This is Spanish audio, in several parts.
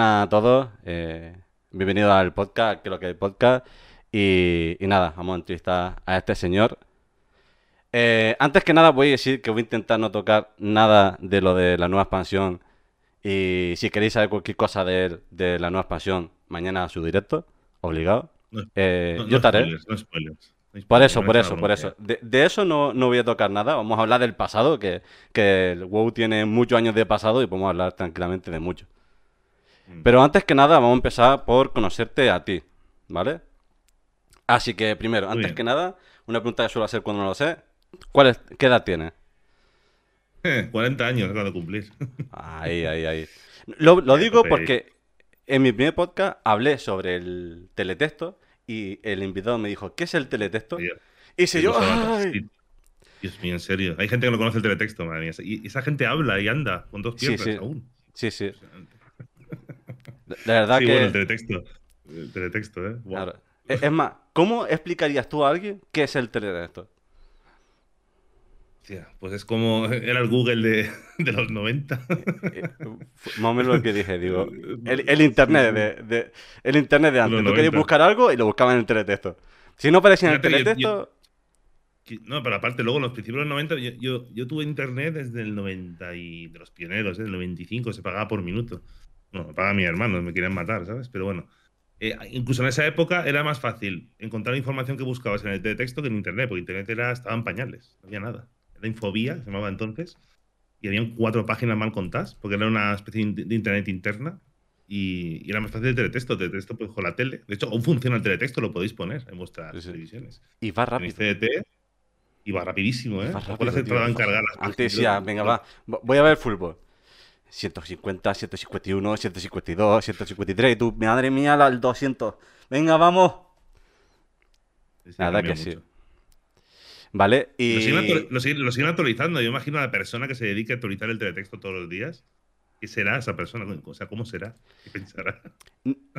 a todos. Eh, bienvenidos al podcast, lo que el podcast. Y, y nada, vamos a entrevistar a este señor. Eh, antes que nada, voy a decir que voy a intentar no tocar nada de lo de la nueva expansión. Y si queréis saber cualquier cosa de, él, de la nueva expansión, mañana a su directo, obligado. No, Eh, no- yo estaré. no spoilers. Por eso, por eso, por eso. de eso no, no voy a tocar nada. Vamos a hablar del pasado, que, que el WoW tiene muchos años de pasado y podemos hablar tranquilamente de mucho. Pero antes que nada, vamos a empezar por conocerte a ti, ¿vale? Así que primero, Muy antes bien. que nada, una pregunta que suelo hacer cuando no lo sé. ¿Cuál es, ¿Qué edad tienes? 40 años acabo de cumplir. Ahí, ahí, ahí. Lo, digo porque en mi primer podcast hablé sobre el teletexto y el invitado me dijo, ¿qué es el teletexto? Y qué yo. Dios mío, en serio. Hay gente que no conoce el teletexto, madre mía. Y esa gente habla y anda con dos piernas sí. aún. Sí, sí. De de verdad Sí, que... bueno, el teletexto. El teletexto, ¿eh? Buah. Claro. Es es más, ¿cómo explicarías tú a alguien qué es el teletexto? Hostia, pues es como era el Google de, de los 90. Eh, fue Más o menos lo que dije, digo. El, el internet de, de- el internet de antes. Tú querías 90. buscar algo y lo buscabas en el teletexto. Si no aparecía en el yo- teletexto, No, pero aparte, luego en los principios de los 90, yo, yo, yo tuve internet desde el 90 y de los pioneros, ¿eh? del 95, se pagaba por minuto. No, me pagaba mi hermano, me querían matar, ¿sabes? Pero bueno, eh, incluso en esa época era más fácil encontrar información que buscabas en el texto que en internet, porque internet era, estaba en pañales, no había nada. Era Infobía, se llamaba entonces, y habían cuatro páginas mal contadas, porque era una especie de internet interna. Y, y era más fácil el teletexto. El teletexto, pues con la tele. De hecho, aún funciona el teletexto, lo podéis poner en vuestras Sí, sí. televisiones. y va rápido. CDT y va rapidísimo, ¿eh? Va ¿Te rápido, tío. en cargar las Antes páginas? decía, venga, va, voy a ver fútbol. 150, 151, 152, 153. Y tú, madre mía, la- el 200. Venga, vamos. Sí, sí, Nada que sí. mucho. ¿Vale? Lo siguen, actu- Y lo siguen- lo siguen actualizando. Yo imagino a la persona que se dedique a actualizar el teletexto todos los días. ¿Qué será esa persona? O sea, ¿cómo será? ¿Qué pensará?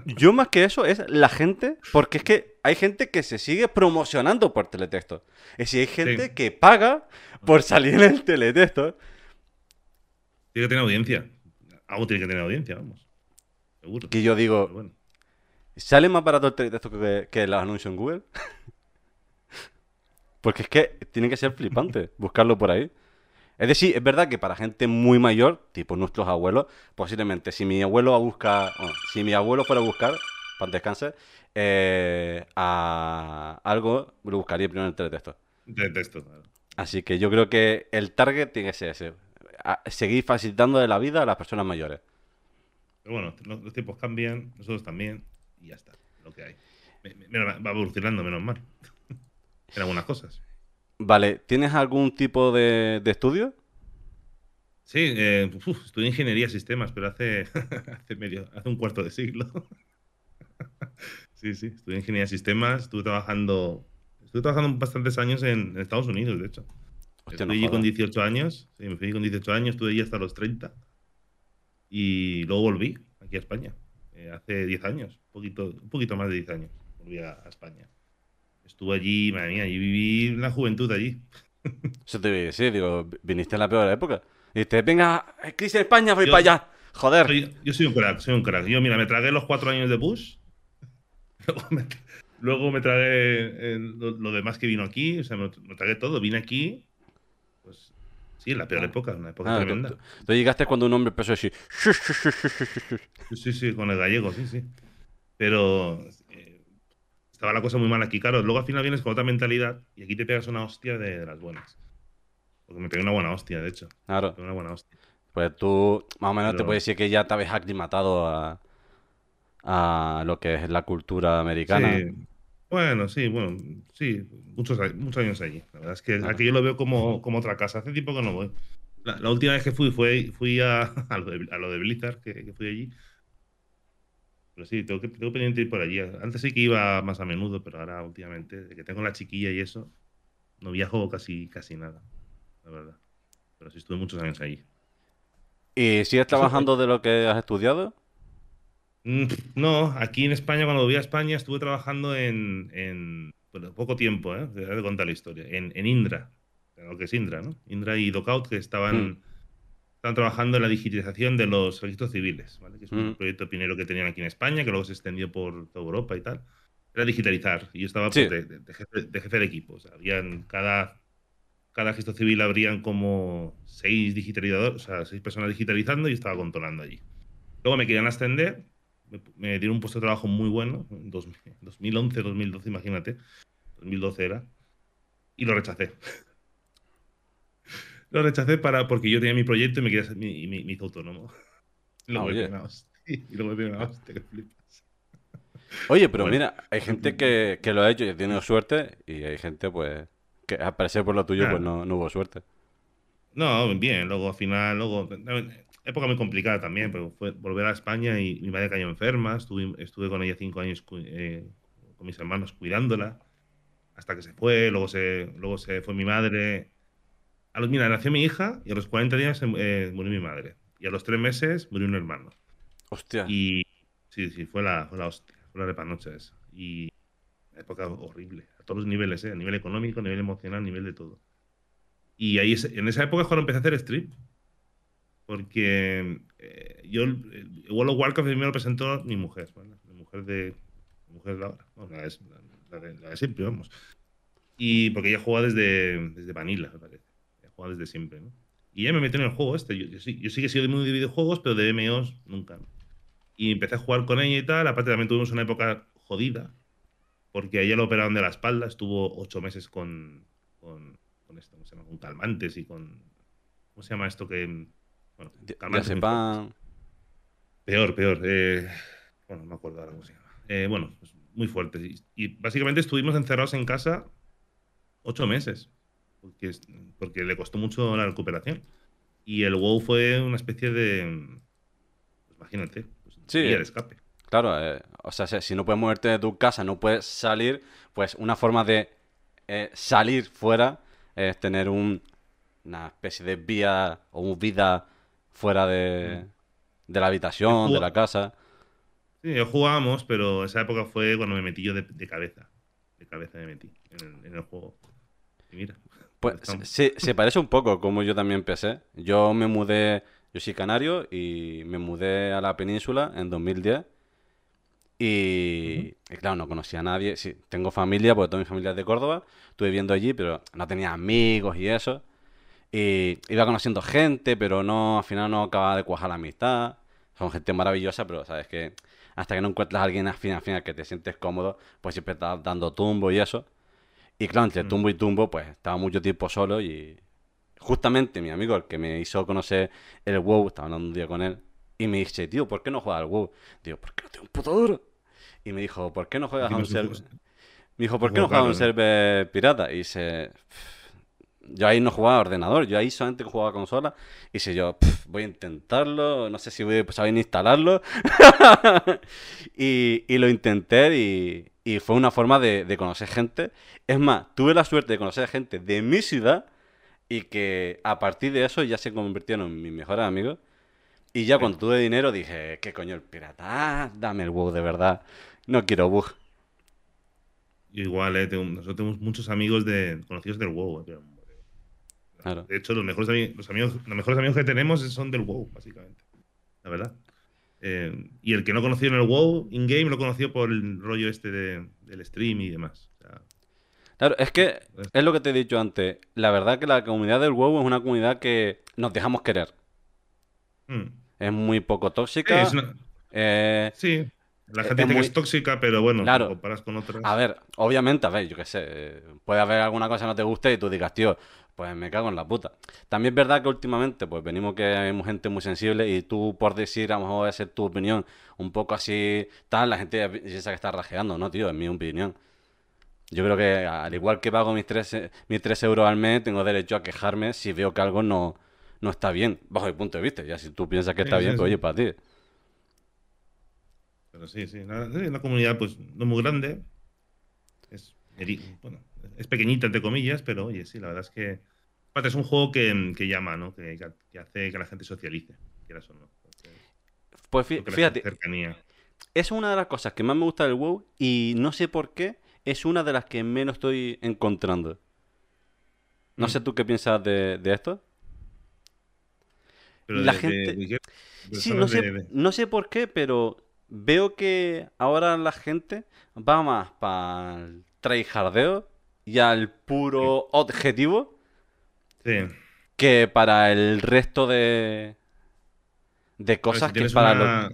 yo más que eso es la gente, porque es que hay gente que se sigue promocionando por teletexto. Es decir, hay gente Sí. que paga por salir en el teletexto. Tiene que tener audiencia. Algo tiene que tener audiencia, vamos. Seguro. Que yo digo, bueno. ¿sale más barato el teletexto que, que los anuncios en Google? Porque es que tiene que ser flipante buscarlo por ahí. Es decir, es verdad que para gente muy mayor, tipo nuestros abuelos, posiblemente si mi abuelo a buscar, bueno, si mi abuelo fuera a buscar, para descansar, eh, a algo, lo buscaría primero en el teletexto. Teletexto, claro. Así que yo creo que el target tiene que ser ese. Seguir facilitando de la vida a las personas mayores. Pero bueno, los, los tiempos cambian, nosotros también, y ya está. Lo que hay. Me- me- mira, va evolucionando, menos mal. en algunas cosas. Vale, ¿tienes algún tipo de, de estudio? Sí, eh, uf, estudié ingeniería de sistemas, pero hace, hace medio, hace un cuarto de siglo. sí, sí, estudié ingeniería de sistemas, estuve trabajando, estuve trabajando bastantes años en, en Estados Unidos, de hecho. Hostia, no Estuve allí con jodas. 18 años, sí, me fui con 18 años, estuve allí hasta los 30 y luego volví aquí a España, eh, hace 10 años, un poquito, un poquito más de 10 años, volví a, a España. Estuve allí, madre mía, y viví la juventud allí. Eso te iba a decir, digo, viniste en la peor época. Dices, venga, crisis en España, voy Yo- para allá. Joder. Soy- yo soy un crack, soy un crack. Yo, mira, me tragué los cuatro años de Bush. Luego me, luego me tragué eh, lo, lo demás que vino aquí. O sea, me, me tragué todo. Vine aquí. Pues sí, en la peor época, una época Ah, tremenda. tú- tú llegaste cuando un hombre empezó a decir. Sí, sí, con el gallego, sí, sí. Pero eh, estaba la cosa muy mal aquí. Claro, luego al final vienes con otra mentalidad y aquí te pegas una hostia de, de las buenas. Porque me pegué una buena hostia, de hecho. Me Claro, pegué una buena hostia. pues tú más o menos te Pero- puedes decir que ya te habéis aclimatado a, a lo que es la cultura americana. Sí. Bueno, sí, bueno, sí, muchos, muchos años allí. La verdad es que aquí yo lo veo como, como otra casa. Hace tiempo que no voy. La, la última vez que fui fue, fui a, a, lo de, a lo de Blizzard, que, que fui allí. Pero sí, tengo, que, tengo pendiente ir por allí. Antes sí que iba más a menudo, pero ahora últimamente, de que tengo la chiquilla y eso, no viajo casi, casi nada, la verdad. Pero sí estuve muchos años allí. ¿Y sigues trabajando de lo que has estudiado? Mm, No, aquí en España, cuando volví a España, estuve trabajando en, en bueno, poco tiempo, ¿eh? Te voy contar la historia. En, en Indra, lo que es Indra, ¿no? Indra y Docout, que estaban, estaban trabajando en la digitalización de los registros civiles, ¿vale? que es un Mm. proyecto pionero que tenían aquí en España, que luego se extendió por toda Europa y tal. Era digitalizar. Y yo estaba pues, Sí. de, de- de jefe, de jefe de equipo. O sea, habían cada, cada registro civil habrían como seis digitalizadores, o sea, seis personas digitalizando y yo estaba controlando allí. Luego me querían ascender, me, me dieron un puesto de trabajo muy bueno, en dos- 2011, 2012, imagínate. 2012 era. Y lo rechacé. Lo rechacé para, porque yo tenía mi proyecto y me, quería, mi- y me, hizo autónomo. Y luego me oye. pegué una hostia. Y luego me pegué una hostia, que flipas. Oye, pero Bueno. mira, hay gente que, que lo ha hecho y ha tenido suerte y hay gente, pues, que al parecer por lo tuyo, pues no, no hubo suerte. No, bien, luego al final, luego, época muy complicada también, pero fue volver a España y mi madre cayó enferma, estuve, estuve con ella cinco años eh, con mis hermanos cuidándola, hasta que se fue, luego se, luego se fue mi madre. A los, mira, nació mi hija y a los 40 días eh, murió mi madre. Y a los tres meses murió un hermano. Hostia. Y sí, sí, fue la, fue la hostia, fue la repanocha esa. Y época horrible, a todos los niveles, ¿eh? a nivel económico, a nivel emocional, a nivel de todo. Y ahí en esa época es cuando empecé a hacer stream. Porque eh, yo, el, el World of Warcraft primero lo presentó mi mujer, ¿vale? Mujer de. Mi mujer de ahora, ¿no? la, de, la de- la de siempre, vamos. Y porque ella juega desde, desde Vanilla, me parece. Ella juega desde siempre, ¿no? Y ella me metió en el juego este. Yo, yo sí, yo sí que he sido muy de videojuegos, pero de MMOs nunca. Y empecé a jugar con ella y tal. Aparte, también tuvimos una época jodida. Porque ella lo operaron de la espalda. Estuvo ocho meses con. con, con esto, ¿cómo se llama? Con calmantes y con. ¿Cómo se llama esto que.? Bueno, Ya sepan. Peor, peor. eh, bueno, no me acuerdo ahora cómo se llama. Eh, bueno, pues muy fuerte. Y, y básicamente estuvimos encerrados en casa ocho meses. Porque, porque le costó mucho la recuperación. Y el WoW fue una especie de. pues imagínate. Pues, Sí. vía de escape. Claro, eh, o sea, si no puedes moverte de tu casa, no puedes salir, pues una forma de eh, salir fuera es tener un, una especie de vía o vida fuera de, de la habitación, de la casa. Sí, yo jugábamos, pero esa época fue cuando me metí yo de, de cabeza. De cabeza me metí en el, en el juego. Y mira. Pues se, se parece un poco como yo también empecé. Yo me mudé, yo soy canario y me mudé a la península en 2010. Y, y claro, no conocía a nadie. Sí, tengo familia, porque toda mi familia es de Córdoba. Estuve viviendo allí, pero no tenía amigos y eso. Y iba conociendo gente, pero no, al final no acababa de cuajar la amistad. Son gente maravillosa, pero sabes que hasta que no encuentras a alguien al final, al final que te sientes cómodo, pues siempre estás dando tumbo y eso. Y claro, entre Mm. tumbo y tumbo, pues estaba mucho tiempo solo y justamente mi amigo, el que me hizo conocer el WoW, estaba hablando un día con él, y me dice, tío, ¿por qué no juegas al WoW? Digo, porque no tengo un puto duro. Y me dijo, ¿por qué no juegas a un server? Me dijo, ¿por qué no juegas a un server pirata? Y dice, yo ahí no jugaba a ordenador, yo ahí solamente jugaba a consola. Y si yo, "Pff, voy a intentarlo, no sé si voy a saber instalarlo. y, y lo intenté y, y fue una forma de, de conocer gente. Es más, tuve la suerte de conocer gente de mi ciudad y que a partir de eso ya se convirtieron en mis mejores amigos. Y ya cuando tuve dinero dije, ¿qué coño el pirata? Ah, dame el WoW de verdad. No quiero bug. Igual, eh, nosotros tenemos muchos amigos de, conocidos del WoW. eh, Claro. De hecho, los mejores, los, amigos, los mejores amigos que tenemos son del WoW, básicamente. La verdad. Eh, y el que no conoció en el WoW in-game lo conoció por el rollo este de- del stream y demás. O sea, Claro, es que Pues- es lo que te he dicho antes. La verdad que la comunidad del WoW es una comunidad que nos dejamos querer. mm. Es muy poco Sí, tóxica. es una- eh, sí, la es gente dice muy- que es tóxica, pero bueno, Claro. si comparas con otras. A ver, obviamente, a ver, yo qué sé, eh, puede haber alguna cosa que no te guste y tú digas, tío, pues me cago en la puta. También es verdad que últimamente, pues venimos que hay gente muy sensible y tú por decir, a lo mejor esa es tu opinión, un poco así, tal, la gente piensa que está rajeando, ¿no, tío? Es mi opinión. Yo creo que al igual que pago mis 3, mis tres euros al mes, tengo derecho a quejarme si veo que algo no, no está bien, bajo mi punto de vista. Ya si tú piensas que está sí, bien, pues sí. oye, para ti. Pero sí, sí. la- Una comunidad, pues, no muy grande. Es, bueno, es pequeñita, entre comillas, pero oye, sí, la verdad es que. Aparte, es un juego que, que llama, ¿no? Que, que hace que la gente socialice, quieras o no. Porque- Pues fí- fíjate, cercanía. Es una de las cosas que más me gusta del WoW y no sé por qué es una de las que menos estoy encontrando. No Mm. sé tú qué piensas de, de esto. la gente... sí, no sé, no sé por qué, pero veo que ahora la gente va más para el tryhardeo y al puro objetivo que para el resto de, de cosas que para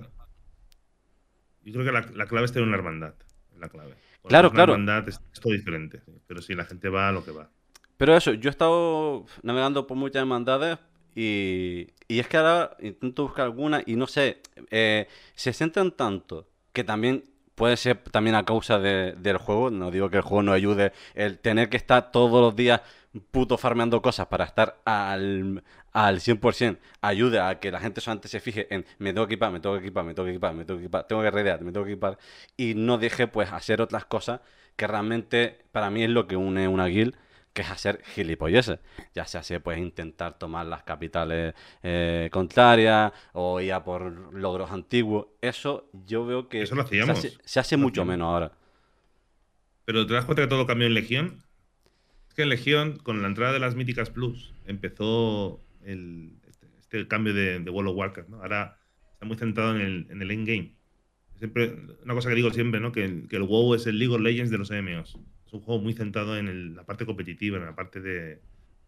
Yo creo que la, clave es tener una hermandad. La clave. claro, claro. hermandad es, todo diferente. Pero sí, la gente va a lo que va. Pero eso, yo he estado navegando por muchas hermandades y, y es que ahora intento buscar alguna y no sé, eh, se centran tanto que también puede ser también a causa del juego. No digo que el juego no ayude el tener que estar todos los días puto farmeando cosas para estar al, al 100%. Ayude a que la gente solamente se fije en me tengo que equipar, me tengo que equipar, me tengo que equipar, me tengo que equipar, tengo que redear, me tengo que equipar. Y no deje pues hacer otras cosas que realmente para mí es lo que une una guild que es hacer gilipolleces. Ya sea se puede intentar tomar las capitales eh, contrarias o ir a por logros antiguos. Eso yo veo que se hace, mucho menos ahora. Pero te das cuenta que todo cambió en Legión. Es que en Legión, con la entrada de las míticas Plus, empezó el, este, este cambio de, World of Warcraft. Ahora está muy centrado en el, en el endgame. Siempre, una cosa que digo siempre, ¿no? Que, que el WoW es el League of Legends de los MMOs es un juego muy centrado en la parte competitiva, en la parte de,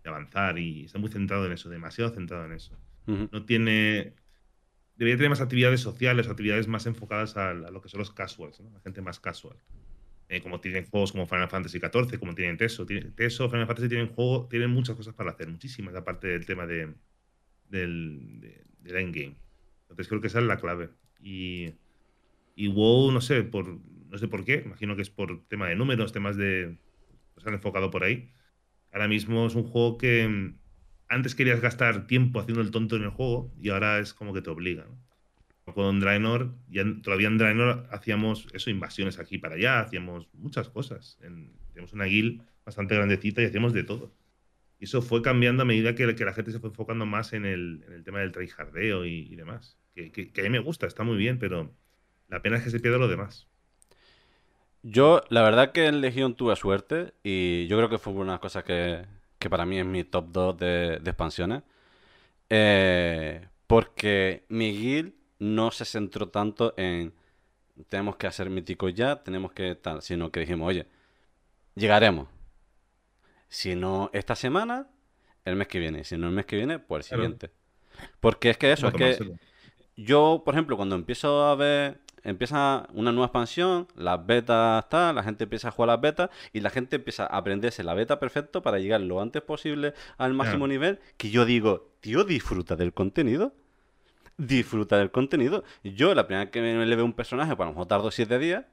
avanzar y está muy centrado en eso, demasiado centrado en eso. No tiene. Debería tener más actividades sociales, actividades más enfocadas a, lo que son los casuals, la gente más casual. Eh, como tienen juegos como Final Fantasy XIV, como tienen Teso. Teso, Final Fantasy tienen juego, tienen muchas cosas para hacer, muchísimas, aparte del tema de, del, del endgame. Entonces creo que esa es la clave. Y, y WoW, no sé, por, no sé por qué, imagino que es por tema de números, temas de... se han enfocado por ahí. Ahora mismo es un juego que mm, antes querías gastar tiempo haciendo el tonto en el juego y ahora es como que te obliga. Con Draenor, ya, todavía en Draenor hacíamos eso, invasiones aquí para allá, hacíamos muchas cosas. teníamos una guild bastante grandecita y hacíamos de todo. Y eso fue cambiando a medida que, que la gente se fue enfocando más en el, en el tema del tryhardeo y, y demás. Que, que, a mí me gusta, está muy bien, pero la pena es que se pierda lo demás. Yo, la verdad que en Legión tuve suerte y yo creo que fue una de las cosas que, para mí es mi top 2 de, expansiones. Eh, porque mi guild no se centró tanto en tenemos que hacer míticos ya, tenemos que tal, sino que dijimos, oye, llegaremos. Si no esta semana, el mes que viene. Si no el mes que viene, pues el siguiente. Porque es que eso, es que yo, por ejemplo, cuando empiezo a ver empieza una nueva expansión, las betas está, la gente empieza a jugar las betas y la gente empieza a aprenderse la beta perfecto para llegar lo antes posible al máximo nivel. Que yo digo, tío, disfruta del contenido. Disfruta del contenido. Yo, la primera vez que me le un personaje, para pues, lo mejor tardo 7 días.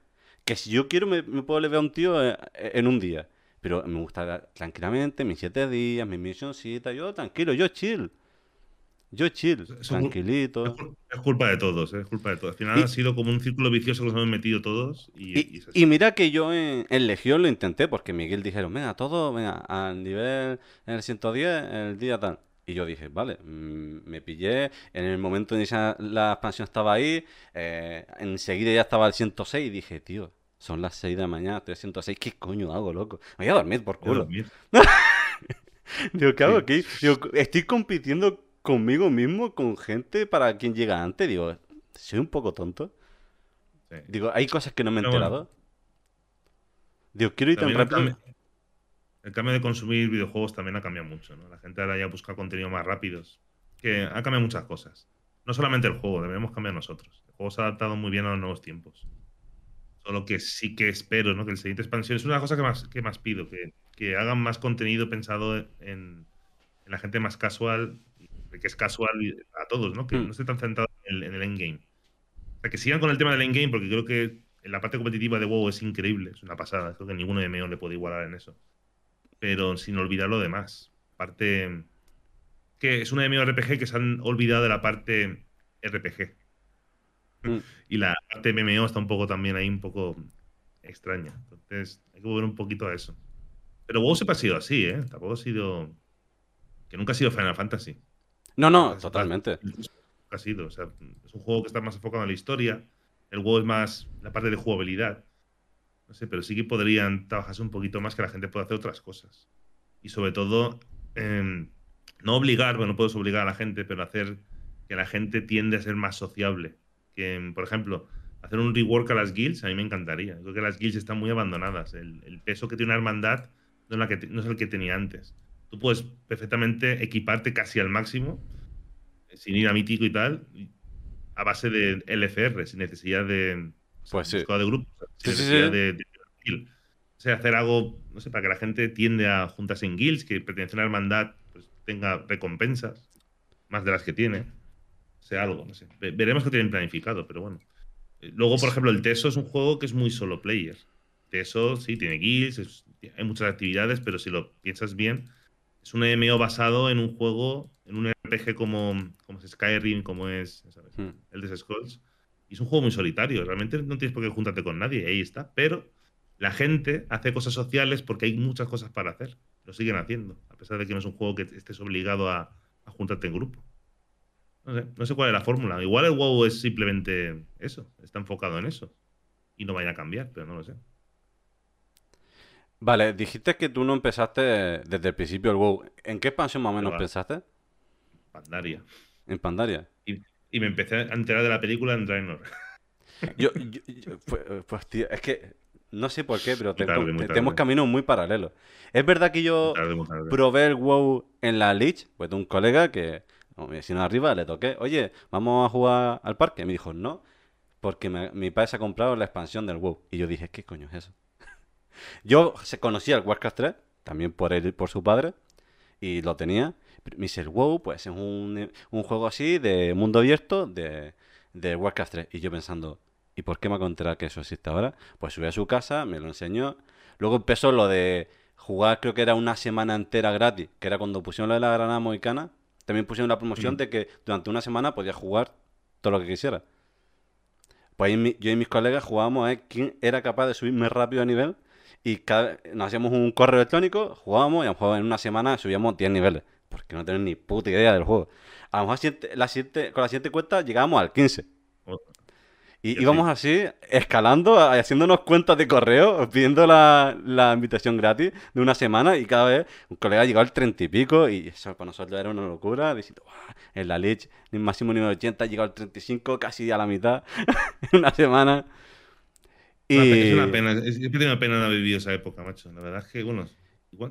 Que si yo quiero, me, puedo le a un tío eh, en un día. Pero me gusta tranquilamente, mis 7 días, mis misioncitas. Yo tranquilo, yo chill. Yo chill, tranquilito. Es, culpa de todos, es culpa de todos. Al final ha sido como un círculo vicioso que nos hemos metido todos. Y, mira que yo en, Legión lo intenté porque Miguel dijeron, venga, todo, venga, al nivel en el 110, el día tal. Y yo dije, vale, mm, me pillé, en el momento en que la expansión estaba ahí, eh, enseguida ya estaba al 106 y dije, tío, son las 6 de la mañana, estoy al 106, ¿qué coño hago, loco? Me voy a dormir por culo. Digo, ¿qué hago aquí? Digo, estoy compitiendo conmigo mismo, con gente para quien llega antes. Digo, soy un poco tonto. Digo, hay cosas que no me he enterado. Digo, quiero ir tan rápido. El cambio, de consumir videojuegos también ha cambiado mucho. ¿no? La gente ahora ya busca contenido más rápidos. Que ha cambiado muchas cosas. No solamente el juego, debemos cambiar nosotros. El juego se ha adaptado muy bien a los nuevos tiempos. Solo que sí que espero, ¿no? Que el siguiente expansión es una cosa que más, que más pido, que, que hagan más contenido pensado en, en, la gente más casual que es casual a todos, ¿no? Que hmm. no esté tan centrado en el, endgame. O sea, que sigan con el tema del endgame, porque creo que en la parte competitiva de WoW es increíble, es una pasada. Creo que ninguno de MMO le puede igualar en eso. Pero sin olvidar lo demás. Parte. Que es una MMORPG que se han olvidado de la parte RPG. Hmm. Y la parte MMO está un poco también ahí, un poco extraña. Entonces, hay que volver un poquito a eso. Pero WoW siempre ha sido así, ¿eh? Tampoco ha sido. Que nunca ha sido Final Fantasy. No, no, totalmente. Ha sido, o sea, es un juego que está más enfocado en la historia. El juego es más la parte de jugabilidad. No sé, pero sí que podrían trabajarse un poquito más que la gente pueda hacer otras cosas. Y sobre todo, em, no obligar, bueno, no puedes obligar a la gente, pero hacer que la gente tiende a ser más sociable. Que, por ejemplo, hacer un rework a las guilds, a mí me encantaría. Creo que las guilds están muy abandonadas. El, peso que tiene una hermandad no es, que, no es el que tenía antes. Tú puedes perfectamente equiparte casi al máximo, sin ir a mítico y tal, a base de LFR, sin necesidad de, pues sí. de grupo, sin necesidad de, de, O sea, hacer algo, no sé, para que la gente tiende a juntarse en guilds, que pertenece a una hermandad, pues tenga recompensas, más de las que tiene. O sea, algo, no sé. Veremos qué tienen planificado, pero bueno. Eh, luego, por ejemplo, el Teso es un juego que es muy solo player. Teso, sí, tiene guilds, hay muchas actividades, pero si lo piensas bien, es un MMO basado en un juego, en un RPG como, como es Skyrim, como es hmm. el de Skulls. Y es un juego muy solitario. Realmente no tienes por qué juntarte con nadie, ahí está. Pero la gente hace cosas sociales porque hay muchas cosas para hacer. Lo siguen haciendo, a pesar de que no es un juego que estés obligado a, a juntarte en grupo. No sé, no sé cuál es la fórmula. Igual el WoW es simplemente eso, está enfocado en eso. Y no vaya a cambiar, pero no lo sé. Vale, dijiste que tú no empezaste desde el principio el WoW. ¿En qué expansión más o menos pensaste? Pandaria. ¿En Pandaria? Y, me empecé a enterar de la película en Draenor. Yo, pues, pues, tío, es que no sé por qué, pero tenemos caminos muy paralelos. Es verdad que yo probé el WoW en la Lich, pues de un colega que, mi vecino arriba, le toqué, oye, vamos a jugar al parque. Y me dijo, no, porque mi padre se ha comprado la expansión del WoW. Y yo dije, ¿qué coño es eso? Yo se conocía el Warcraft 3, también por él por su padre, y lo tenía. Me dice, el WoW, pues es un, juego así de mundo abierto de, de Warcraft 3. Y yo pensando, ¿Y por qué me ha contado que eso existe ahora? Pues subí a su casa, me lo enseñó. Luego empezó lo de jugar, creo que era una semana entera gratis, que era cuando pusieron lo de la granada mohicana. También pusieron la promoción de que durante una semana podías jugar todo lo que quisiera. Pues yo y mis colegas jugábamos a ver quién era capaz de subirme rápido a nivel. Y cada, nos hacíamos un correo electrónico, jugábamos y a lo mejor en una semana subíamos 10 niveles. Porque no tenemos ni puta idea del juego. A lo mejor la con la siguiente cuenta llegábamos al 15. Y íbamos así, escalando, haciéndonos cuentas de correo, pidiendo la, invitación gratis de una semana y cada vez un colega llegaba al treinta y pico y eso para nosotros era una locura. Diciendo, en la Lich, máximo nivel 80, llegado al 35, casi a la mitad en una semana. Y... Es una pena, es que tengo pena no haber vivido esa época, macho. La verdad es que, bueno,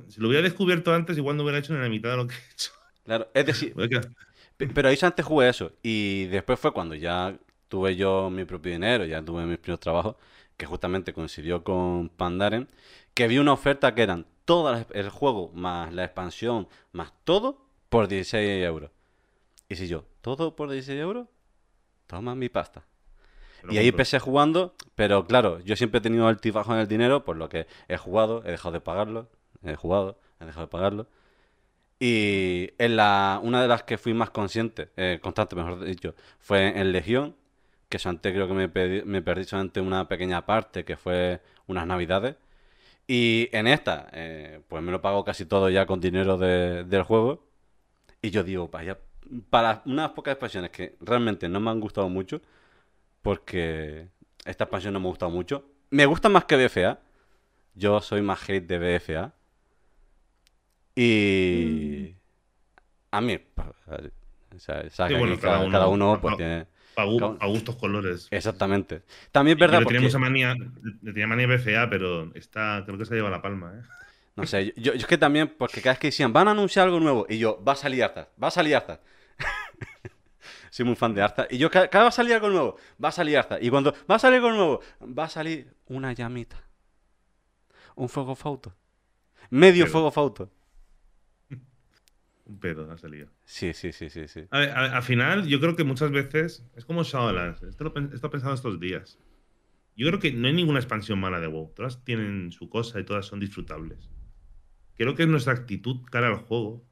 si lo hubiera descubierto antes, igual no hubiera hecho ni la mitad de lo que he hecho. Claro, es decir, pero ahí antes jugué eso y después fue cuando ya tuve yo mi propio dinero, ya tuve mis primeros trabajos, que justamente coincidió con Pandaren, que vi una oferta que eran todo el juego, más la expansión, más todo, por 16 euros. Y si yo, todo por 16 euros, toma mi pasta. Y ahí empecé jugando, pero claro, yo siempre he tenido altibajo en el dinero, por lo que he jugado, he dejado de pagarlo, he jugado, he dejado de pagarlo. Y en la, una de las que fui más consciente, eh, constante mejor dicho, fue en Legión, que eso antes creo que me, me perdí solamente una pequeña parte, que fue unas navidades. Y en esta, eh, pues me lo pago casi todo ya con dinero del juego. Y yo digo, vaya, para unas pocas expansiones que realmente no me han gustado mucho, porque esta expansión no me ha gustado mucho. Me gusta más que BFA. Yo soy más hate de BFA. Y... Mm. A mí, pues, o sea, cada, uno, pues tiene a, gustos colores. Exactamente. También es verdad. Porque... manía, le tenía manía BFA, pero está, creo que se lleva la palma, ¿eh? No sé, yo, es que también, porque cada vez que decían, van a anunciar algo nuevo, y yo, va a salir Arthas, va a salir Arthas. Soy muy fan de Arthas. Y yo, cada, vez va a salir algo nuevo, va a salir Arthas. Y cuando va a salir algo nuevo, va a salir una llamita. Un fuego fauto. Medio fuego fauto. Un pedo ha salido. Sí, sí, sí, sí. sí. A ver, al final, yo creo que muchas veces. Es como Shadowlands. Esto lo he estado pensando estos días. Yo creo que no hay ninguna expansión mala de WoW. Todas tienen su cosa y todas son disfrutables. Creo que es nuestra actitud cara al juego.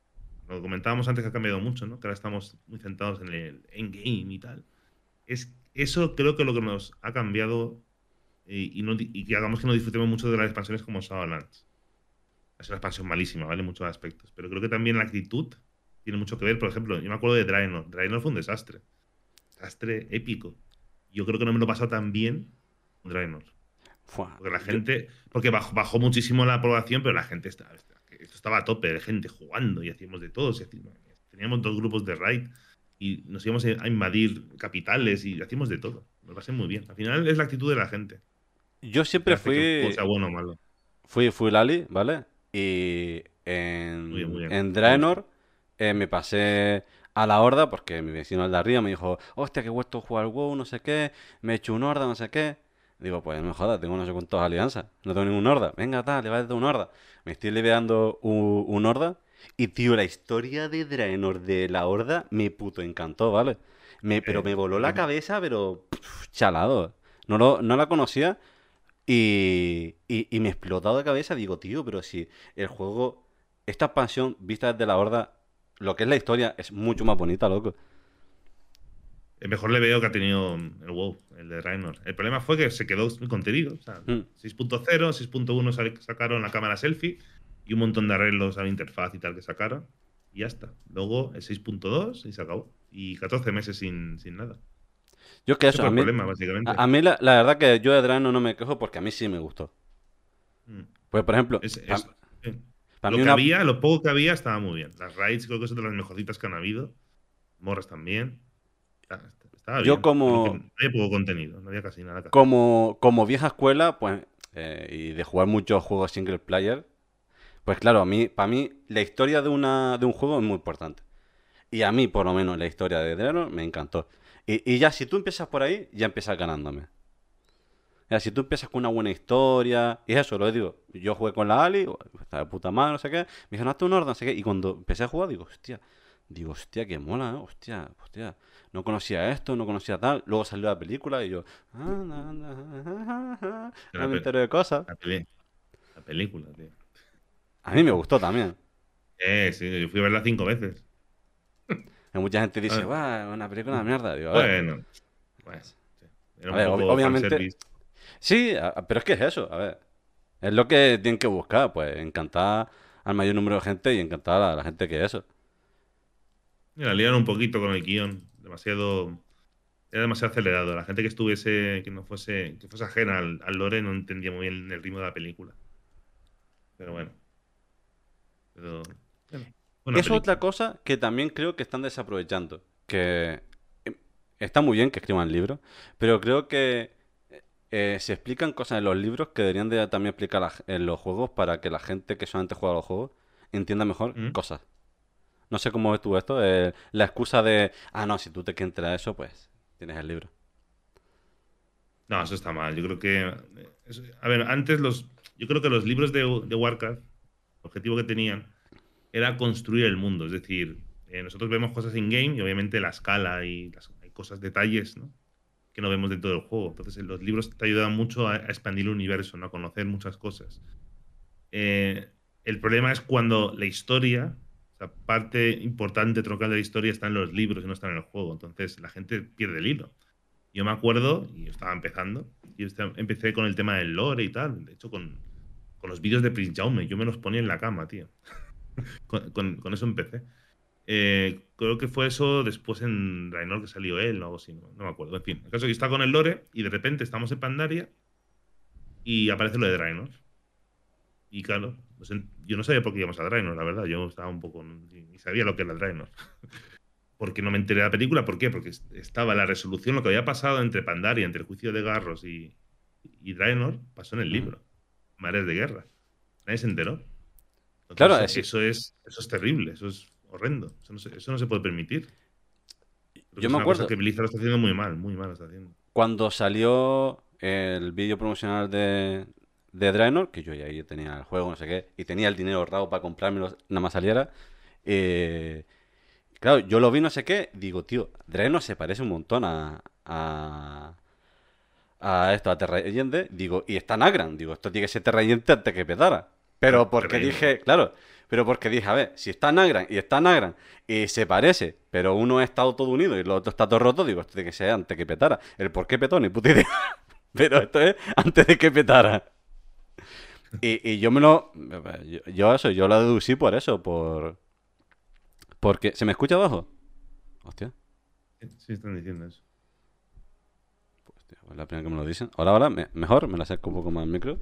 Lo comentábamos antes que ha cambiado mucho, ¿no? Que ahora estamos muy centrados en el endgame y tal. Es, eso creo que lo que nos ha cambiado y, y que hagamos que no disfrutemos mucho de las expansiones como Shadowlands es una expansión malísima, ¿vale? En muchos aspectos. Pero creo que también la actitud tiene mucho que ver. Por ejemplo, yo me acuerdo de Draenor. Draenor fue un desastre. Desastre épico. Yo creo que no me lo he pasado tan bien con Draenor. Porque la gente. Porque bajó, muchísimo la aprobación, pero la gente estaba, esto estaba a tope de gente jugando y hacíamos de todo. Teníamos dos grupos de raid y nos íbamos a invadir capitales y hacíamos de todo. Lo pasé muy bien. Al final es la actitud de la gente. Yo siempre fui. Sea bueno o malo. Fui, fui Lali, ¿vale? Y en, en Draenor eh, me pasé a la horda porque mi vecino al de arriba me dijo, hostia, que vuelto a jugar WoW, no sé qué, me he hecho un horda, no sé qué. Digo, pues no me jodas, tengo no sé cuántas alianzas, no tengo ningún horda. Venga, tal, le va a un horda. Me estoy lideando un, horda y, tío, la historia de Draenor de la horda me puto encantó, ¿vale? Me, pero me voló la cabeza, pero chalado. No, lo, no la conocía y, y, y me explotado de cabeza. Digo, tío, pero si el juego, esta expansión vista desde la horda lo que es la historia es mucho más bonita, loco. El mejor le veo que ha tenido el WoW, el de Raynor. El problema fue que se quedó contenido. O sea, 6.0, 6.1 sacaron la cámara selfie y un montón de arreglos a la interfaz y tal que sacaron. Y ya está. Luego el 6.2 y se acabó. Y 14 meses sin, nada. Yo que eso, a mí, problema, básicamente. A, mí la, verdad que yo de Draenor no me quejo porque a mí sí me gustó. Mm. Pues por ejemplo, lo que había, lo poco que había estaba muy bien. Las raids creo que son de las mejorcitas que han habido. Morras también. Estaba bien. Yo como... No había poco contenido, no había casi nada. Como, como vieja escuela, pues, eh, y de jugar muchos juegos single player, pues claro, a mí, para mí la historia de, una, de un juego es muy importante. Y a mí, por lo menos, la historia de Draenor me encantó. Y, y ya si tú empiezas por ahí, ya empiezas ganándome si tú empiezas con una buena historia, y eso, lo digo, yo jugué con la Ali, está de puta madre, no sé qué, me dijeron, hazte un orden, no sé qué, y cuando empecé a jugar, digo, hostia, digo, hostia, qué mola, ¿eh? hostia, hostia, no conocía esto, no conocía tal, luego salió la película y yo, ah, no me entero de cosas. La, película, tío. A mí me gustó también. Eh, sí, yo fui a verla cinco veces. mucha gente dice, va, una película de mierda. Digo, bueno, pues, obviamente, Sí, pero es que es eso, a ver. Es lo que tienen que buscar, pues encantar al mayor número de gente y encantar a la gente que es eso. La liaron un poquito con el guion, demasiado era demasiado acelerado. La gente que estuviese, que no fuese, que fuese ajena al, lore no entendía muy bien el ritmo de la película. Pero bueno. Pero, es otra cosa que también creo que están desaprovechando. Que eh, está muy bien que escriban libros, pero creo que eh, se explican cosas en los libros que deberían de también explicar en los juegos para que la gente que solamente juega los juegos entienda mejor mm. cosas. No sé cómo ves tú esto, eh, la excusa de, ah, no, si tú te quieres a eso, pues tienes el libro. No, eso está mal. Yo creo que, a ver, antes los, yo creo que los libros de, Warcraft, el objetivo que tenían era construir el mundo. Es decir, eh, nosotros vemos cosas in-game y obviamente la escala y las hay cosas, detalles, ¿no? que no vemos dentro del juego. Entonces, los libros te ayudan mucho a, expandir el universo, ¿no? a conocer muchas cosas. Eh, el problema es cuando la historia, sea, parte importante, troncal de la historia está en los libros y no está en el juego. Entonces, la gente pierde el hilo. Yo me acuerdo, y yo estaba empezando, y empecé con el tema del lore y tal. De hecho, con, con los vídeos de Prince Jaume, yo me los ponía en la cama, tío. con, con eso empecé. Eh, creo que fue eso después en Draenor que salió él o algo así, no, me acuerdo. En fin, el caso es que está con el lore y de repente estamos en Pandaria y aparece lo de Draenor. Y claro, pues yo no sabía por qué íbamos a Draenor, la verdad. Yo estaba un poco. ni sabía lo que era Draenor. Porque no me enteré de la película. ¿Por qué? Porque estaba la resolución, lo que había pasado entre Pandaria, entre el juicio de Garros y, y Draenor, pasó en el libro. Mares de guerra. Nadie se enteró. claro, eso es, eso es terrible. Eso es horrendo. Eso no se, puede permitir. Yo me acuerdo. que Blizzard lo está haciendo muy mal, muy mal está haciendo. Cuando salió el vídeo promocional de, de Draenor, que yo ya tenía el juego, no sé qué, y tenía el dinero ahorrado para comprármelo nada más saliera. Eh, claro, yo lo vi, no sé qué, digo, tío, Draenor se parece un montón a. a a esto, a Terrayente, digo, y está Nagran, digo, esto tiene que ser Terrayente antes que petara. Pero porque dije, claro, pero porque dije, a ver, si está Nagran y está Nagran y se parece, pero uno está todo unido y el otro está todo roto, digo, esto tiene que ser antes que petara. El por qué petó, ni puta idea. pero esto es antes de que petara. Y, yo me lo. Yo, eso, yo lo deducí por eso, por. Porque. ¿Se me escucha abajo? Hostia. Sí, están diciendo eso. Hostia, pues la primera que me lo dicen. Ahora, ahora, mejor, me la acerco un poco más al micro.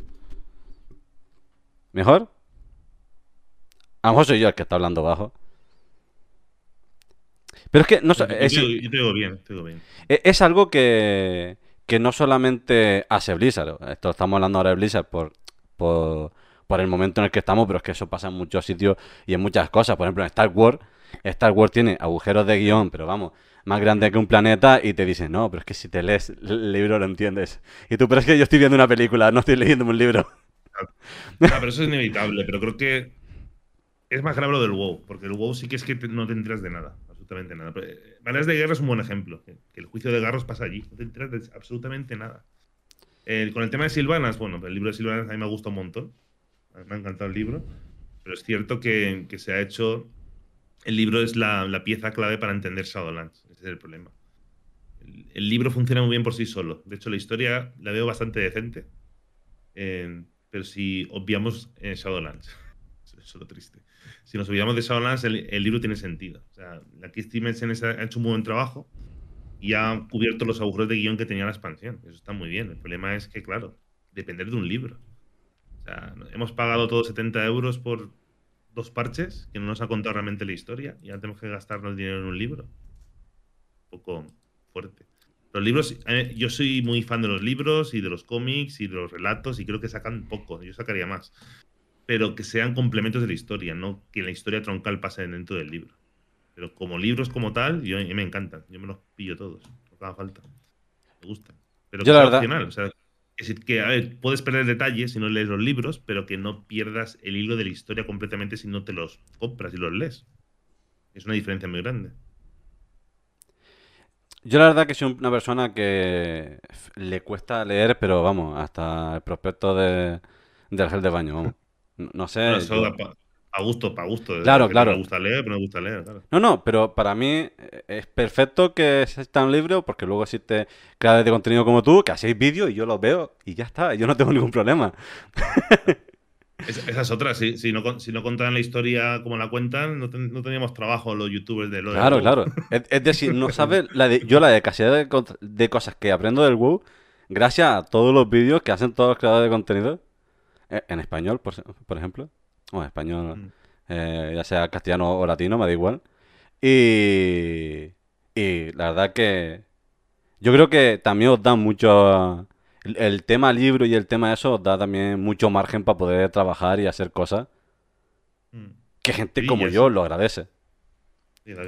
¿Mejor? A lo mejor soy yo el que está hablando bajo. Pero es que no Yo, es, yo te digo bien, te digo bien. e- es algo que, que no solamente hace Blizzard. Esto estamos hablando ahora de Blizzard por, por, el momento en el que estamos, pero es que eso pasa en muchos sitios y en muchas cosas. Por ejemplo, en Star Wars, Star Wars tiene agujeros de guion, pero vamos, más grande que un planeta y te dicen, no, pero es que si te lees el libro lo entiendes. Y tú, pero es que yo estoy viendo una película, no estoy leyendo un libro. Ah, pero eso es inevitable, pero creo que es más grave lo del WoW, porque el WoW sí que es que no te enteras de nada, absolutamente nada. Pero, eh, Baneas de Guerra es un buen ejemplo, que el juicio de Garros pasa allí, no te enteras de absolutamente nada. El- con el tema de Silvanas, bueno, el libro de Silvanas a mí me gusta un montón, me ha encantado el libro, pero es cierto que, se ha hecho, el libro es la, pieza clave para entender Shadowlands, ese es el problema. El, libro funciona muy bien por sí solo, de hecho la historia la veo bastante decente, eh, pero si obviamos eh, Shadowlands, eso es lo triste. Si nos olvidamos de Shadowlands, el, libro tiene sentido. La Keith Stevenson ha hecho un buen trabajo y ha cubierto los agujeros de guion que tenía la expansión. Eso está muy bien. El problema es que, claro, depender de un libro. O sea, hemos pagado todos 70 euros por dos parches que no nos ha contado realmente la historia y ahora tenemos que gastarnos dinero en un libro. Un poco fuerte. Los libros, yo soy muy fan de los libros y de los cómics y de los relatos y creo que sacan poco, yo sacaría más. Pero que sean complementos de la historia, no que la historia troncal pase dentro del libro. Pero como libros como tal, yo, me encantan, yo me los pillo todos, no haga falta. Me gustan. Pero Yo que la verdad- opcional, o sea, que, que, a ver, puedes perder detalles si no lees los libros, pero que no pierdas el hilo de la historia completamente si no te los compras y los lees. Es una diferencia muy grande. Yo la verdad que soy una persona que le cuesta leer, pero vamos, hasta el prospecto de, del gel de baño, vamos. No, sé. Bueno, yo- a gusto, para gusto. Claro, claro. No me gusta leer, pero no me gusta leer, claro. No, no, pero para mí eh, es perfecto que exista un libro, porque luego existe creadores de contenido como tú, que hacéis vídeos y yo los veo y ya está, yo no tengo ningún problema. Es- esa es otra, si, si, no, si no contaran la historia como la cuentan, no, ten- no teníamos trabajo los youtubers de lo Claro, claro. Es, es decir, no sabes la de, yo la de cantidad de, cosas que aprendo del WoW gracias a todos los vídeos que hacen todos los creadores de contenido eh, en español, por ejemplo. O español, Mm. eh, ya sea castellano o latino, me da igual. Y, y la verdad que yo creo que también os da mucho... El, el tema libro y el tema eso os da también mucho margen para poder trabajar y hacer cosas Mm. que gente como yo lo agradece. Y la.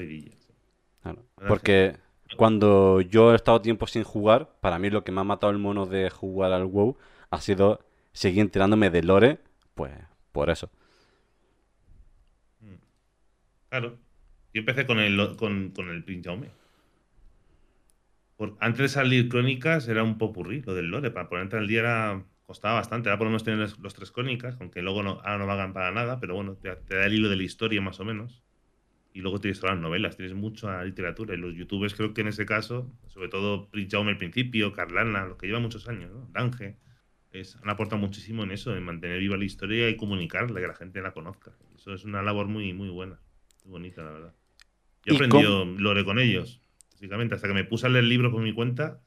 Claro. Porque cuando yo he estado tiempo sin jugar, para mí lo que me ha matado el mono de jugar al WoW ha sido seguir enterándome de lore, pues por eso. Claro. Yo empecé con el, con, con el Prince Jaume. Por, antes de salir Crónicas era un popurrí, lo del lore. Para ponerte al día era, costaba bastante. Ahora podemos tener los, tres Crónicas, aunque luego no, ahora no valgan para nada, pero bueno, te, te da el hilo de la historia más o menos. Y luego tienes todas las novelas, tienes mucha literatura. Y los youtubers creo que en ese caso, sobre todo Prince Jaume al principio, Carlana, los que llevan muchos años, ¿no? Dange, es, han aportado muchísimo en eso, en mantener viva la historia y comunicarla, que la gente la conozca. Eso es una labor muy, muy buena, muy bonita, la verdad. Yo he ¿Y cómo- aprendido lore con ellos, básicamente, hasta que me puse a leer libros por mi cuenta.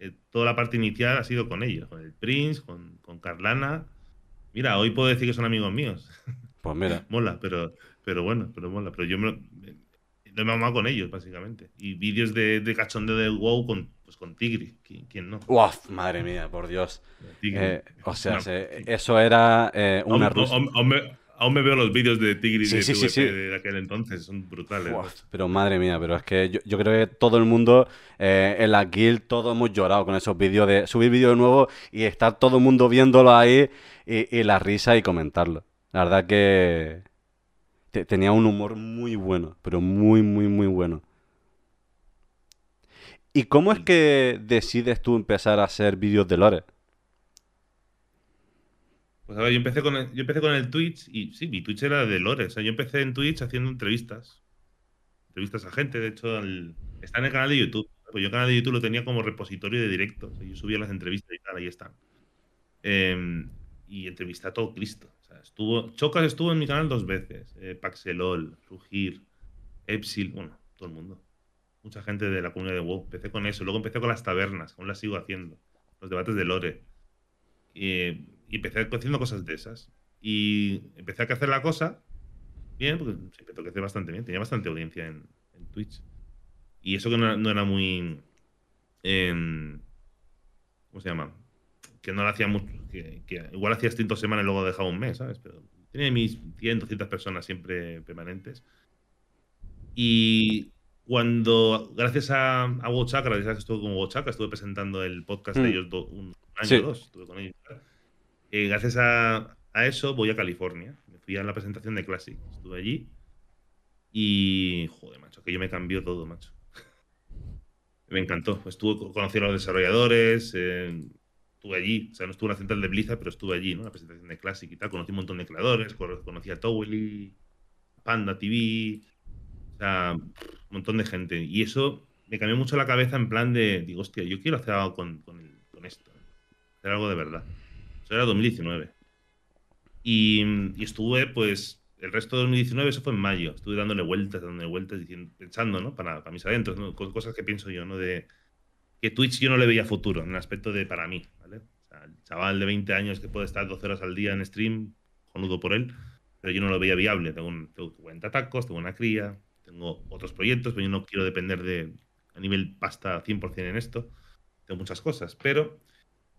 eh, toda la parte inicial ha sido con ellos, con el Prince, con, con Carlana. Mira, hoy puedo decir que son amigos míos. Pues mira, mola, pero, pero bueno, pero mola. Pero yo me me- he mamado con ellos, básicamente. Y vídeos de, de cachondeo de WoW con, pues con Tigri. ¿Quién, quién no? ¡Uf! madre mía, por Dios. Eh, o sea, se- eso era eh, una aún- aún me, veo los vídeos de Tigri Sí, de, sí, de aquel entonces, son brutales. Uf, pero madre mía, pero es que yo, yo creo que todo el mundo eh, en la guild, todos hemos llorado con esos vídeos de subir vídeos nuevos y estar todo el mundo viéndolo ahí y, y la risa y comentarlo. La verdad que te- tenía un humor muy bueno, pero muy, muy, muy bueno. ¿Y cómo es que decides tú empezar a hacer vídeos de lore? Pues a ver, yo empecé con el, yo empecé con el Twitch y sí, mi Twitch era de lore. O sea, yo empecé en Twitch haciendo entrevistas. Entrevistas a gente, de hecho, está en el canal de YouTube. Pues yo el canal de YouTube lo tenía como repositorio de directo. O sea, yo subía las entrevistas y tal, ahí están. Em, y entrevisté a todo Cristo. O sea, estuvo, Chocas estuvo en mi canal dos veces. Eh, Paxelol, Rugir, Epsil, bueno, todo el mundo. Mucha gente de la comunidad de WoW. Empecé con eso. Luego empecé con las tabernas, aún las sigo haciendo. Los debates de lore. Y, y empecé haciendo cosas de esas. Y empecé a hacer la cosa bien, porque que hacer bastante bien. Tenía bastante audiencia en, en Twitch. Y eso que no, era muy. Em, ¿Cómo se llama? Que no lo hacía mucho. Que, igual hacía distintos semanas y luego dejaba un mes, ¿sabes? Pero tenía mis 100, 200 personas siempre permanentes. Y cuando, gracias a, a WoW gracias a que estuve con WoW estuve presentando el podcast de mm. ellos un año o dos, estuve con ellos. Eh, gracias a, eso voy a California. Me fui a la presentación de Classic. Estuve allí y, joder, macho, que yo me cambió todo, macho. me encantó. Estuve, conocí a los desarrolladores, eh, estuve allí. O sea, no estuve en la central de Blizzard, pero estuve allí, ¿no? La presentación de Classic y tal. Conocí un montón de creadores, conocí a Towley, Panda TV, o sea, un montón de gente. Y eso me cambió mucho la cabeza en plan de, digo, hostia, yo quiero hacer algo con, esto. Hacer algo de verdad. Eso era 2019. Y, y, estuve, pues, el resto de 2019, eso fue en mayo. Estuve dándole vueltas, dándole vueltas, diciendo, pensando, ¿no? Para, para mis adentros, ¿no? Cosas que pienso yo, ¿no? De que Twitch yo no le veía futuro en el aspecto de para mí, ¿vale? O sea, el chaval de 20 años que puede estar 12 horas al día en stream, conudo por él, pero yo no lo veía viable. Tengo, un, tengo 40 tacos, tengo una cría, tengo otros proyectos, pero yo no quiero depender de a nivel pasta 100% en esto. Tengo muchas cosas, pero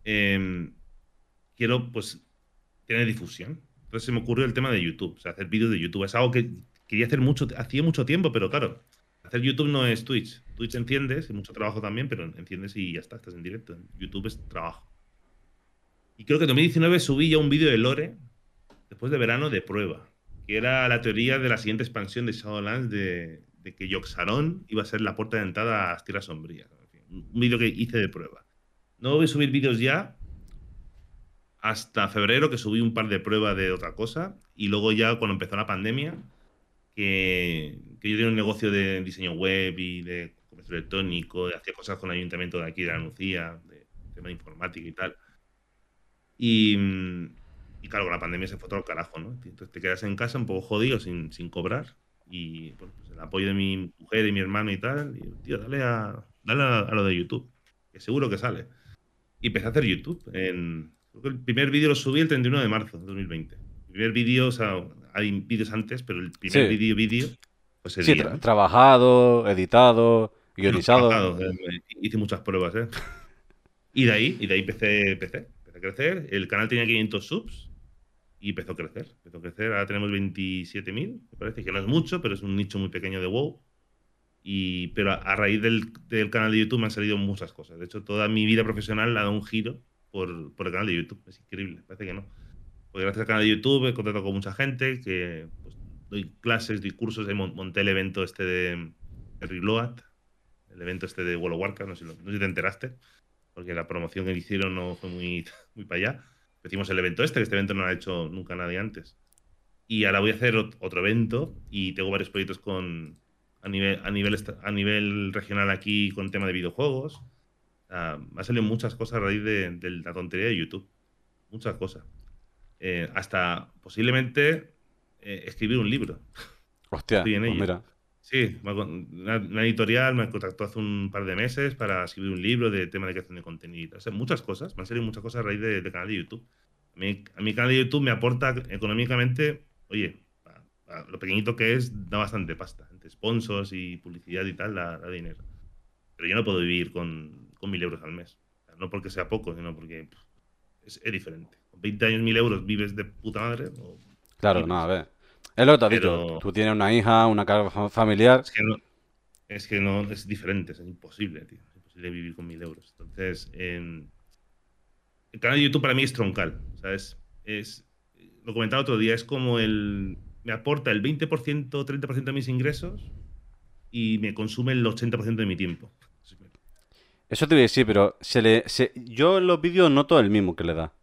em, quiero pues tener difusión. Entonces se me ocurrió el tema de YouTube, o sea, hacer vídeos de YouTube. Es algo que quería hacer mucho, hacía mucho tiempo, pero claro, hacer YouTube no es Twitch. Twitch enciendes, y mucho trabajo también, pero enciendes y ya está, estás en directo. YouTube es trabajo. Y creo que en 2019 subí ya un vídeo de Lore, después de verano, de prueba que era la teoría de la siguiente expansión de Shadowlands de, de que Yoxaron iba a ser la puerta de entrada a las tierras sombrías. Un vídeo que hice de prueba. No voy a subir vídeos ya hasta febrero, que subí un par de pruebas de otra cosa. Y luego ya cuando empezó la pandemia, que, que yo tenía un negocio de diseño web y de comercio electrónico, hacía cosas con el ayuntamiento de aquí de la Nucía, de tema de informática y tal. Y, y claro, con la pandemia se fue todo el carajo, ¿no? Entonces te quedas en casa un poco jodido sin, sin cobrar. Y pues el apoyo de mi mujer y mi hermano y tal. Y tío, dale a, dale a, lo de YouTube, que seguro que sale. Y empecé a hacer YouTube. En, creo que el primer vídeo lo subí el 31 de marzo de 2020. El primer vídeo, o sea, hay vídeos antes, pero el primer vídeo, vídeo, pues Sí, trabajado, editado, guionizado. Eh, hice muchas pruebas, ¿eh? Y de ahí, y de ahí empecé, empecé, empecé a crecer. El canal tenía 500 subs y empezó a crecer. Empezó a crecer. Ahora tenemos 27.000, me parece que no es mucho, pero es un nicho muy pequeño de WoW. Y, pero a, raíz del, del, canal de YouTube me han salido muchas cosas. De hecho, toda mi vida profesional ha dado un giro por, por, el canal de YouTube. Es increíble, parece que no. Porque gracias al canal de YouTube he contactado con mucha gente, que pues, doy clases, doy cursos, monté el evento este de, de Reload, el evento este de World of Warcraft, no sé, no sé si te enteraste, porque la promoción que hicieron no fue muy, muy para allá Hicimos el evento este, que este evento no lo ha hecho nunca nadie antes. Y ahora voy a hacer otro evento y tengo varios proyectos con, a, nivel, a, nivel, a nivel regional aquí con tema de videojuegos. Uh, me ha salido muchas cosas a raíz de, la tontería de YouTube. Muchas cosas. Eh, hasta posiblemente eh, escribir un libro. Hostia, pues mira. Sí, una, editorial me contactó hace un par de meses para escribir un libro de tema de creación de contenido. O sea, muchas cosas, me han salido muchas cosas a raíz del de canal de YouTube. A mi, a mi, canal de YouTube me aporta económicamente, oye, lo pequeñito que es, da bastante pasta. Entre sponsors y publicidad y tal, da, dinero. Pero yo no puedo vivir con, con mil euros al mes. no porque sea poco, sino porque es, diferente. Con 20 años, mil euros vives de puta madre. claro, no, a ver. Es lo que te has dicho. Tú tienes una hija, una carga familiar. Es que no, es, que no, es diferente, es imposible, tío. Es imposible vivir con mil euros. Entonces, el canal de YouTube para mí es troncal. ¿Sabes? Es, lo comentaba otro día, es como el. Me aporta el 20%, 30% de mis ingresos y me consume el 80% de mi tiempo. Eso te voy a decir, pero se le, yo en los vídeos noto el mismo que le da.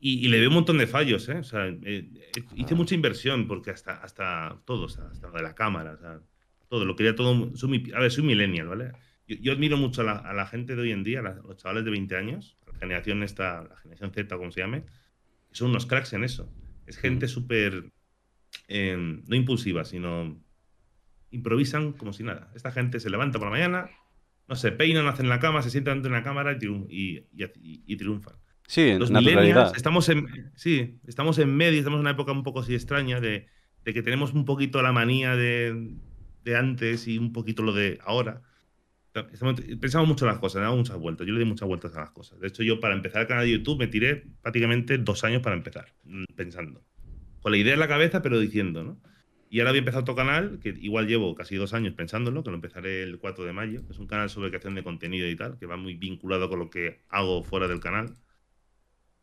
Y, le veo un montón de fallos, ¿eh? O sea, eh, eh, hice mucha inversión porque hasta, hasta todo, hasta de la cámara, o sea, todo, lo quería todo. Soy, a ver, soy millennial, ¿vale? Yo, admiro mucho a la, gente de hoy en día, los chavales de 20 años, la generación esta, la generación Z, como se llame, son unos cracks en eso. Es gente súper, em, no impulsiva, sino improvisan como si nada. Esta gente se levanta por la mañana, no se peinan, hacen la cama, se sientan ante una cámara y, y triunfan. Sí, los millennials estamos en, sí, estamos en medio, estamos en una época un poco así extraña de, que tenemos un poquito la manía de, de antes y un poquito lo de ahora. Pensamos mucho en las cosas, damos muchas vueltas. Yo le di muchas vueltas a las cosas. De hecho, yo para empezar el canal de YouTube me tiré prácticamente dos años para empezar, mm, pensando. Con la idea en la cabeza, pero diciendo, ¿no? Y ahora voy a empezar otro canal, que igual llevo casi dos años pensándolo, que lo empezaré el 4 de mayo. Es un canal sobre creación de contenido y tal, que va muy vinculado con lo que hago fuera del canal.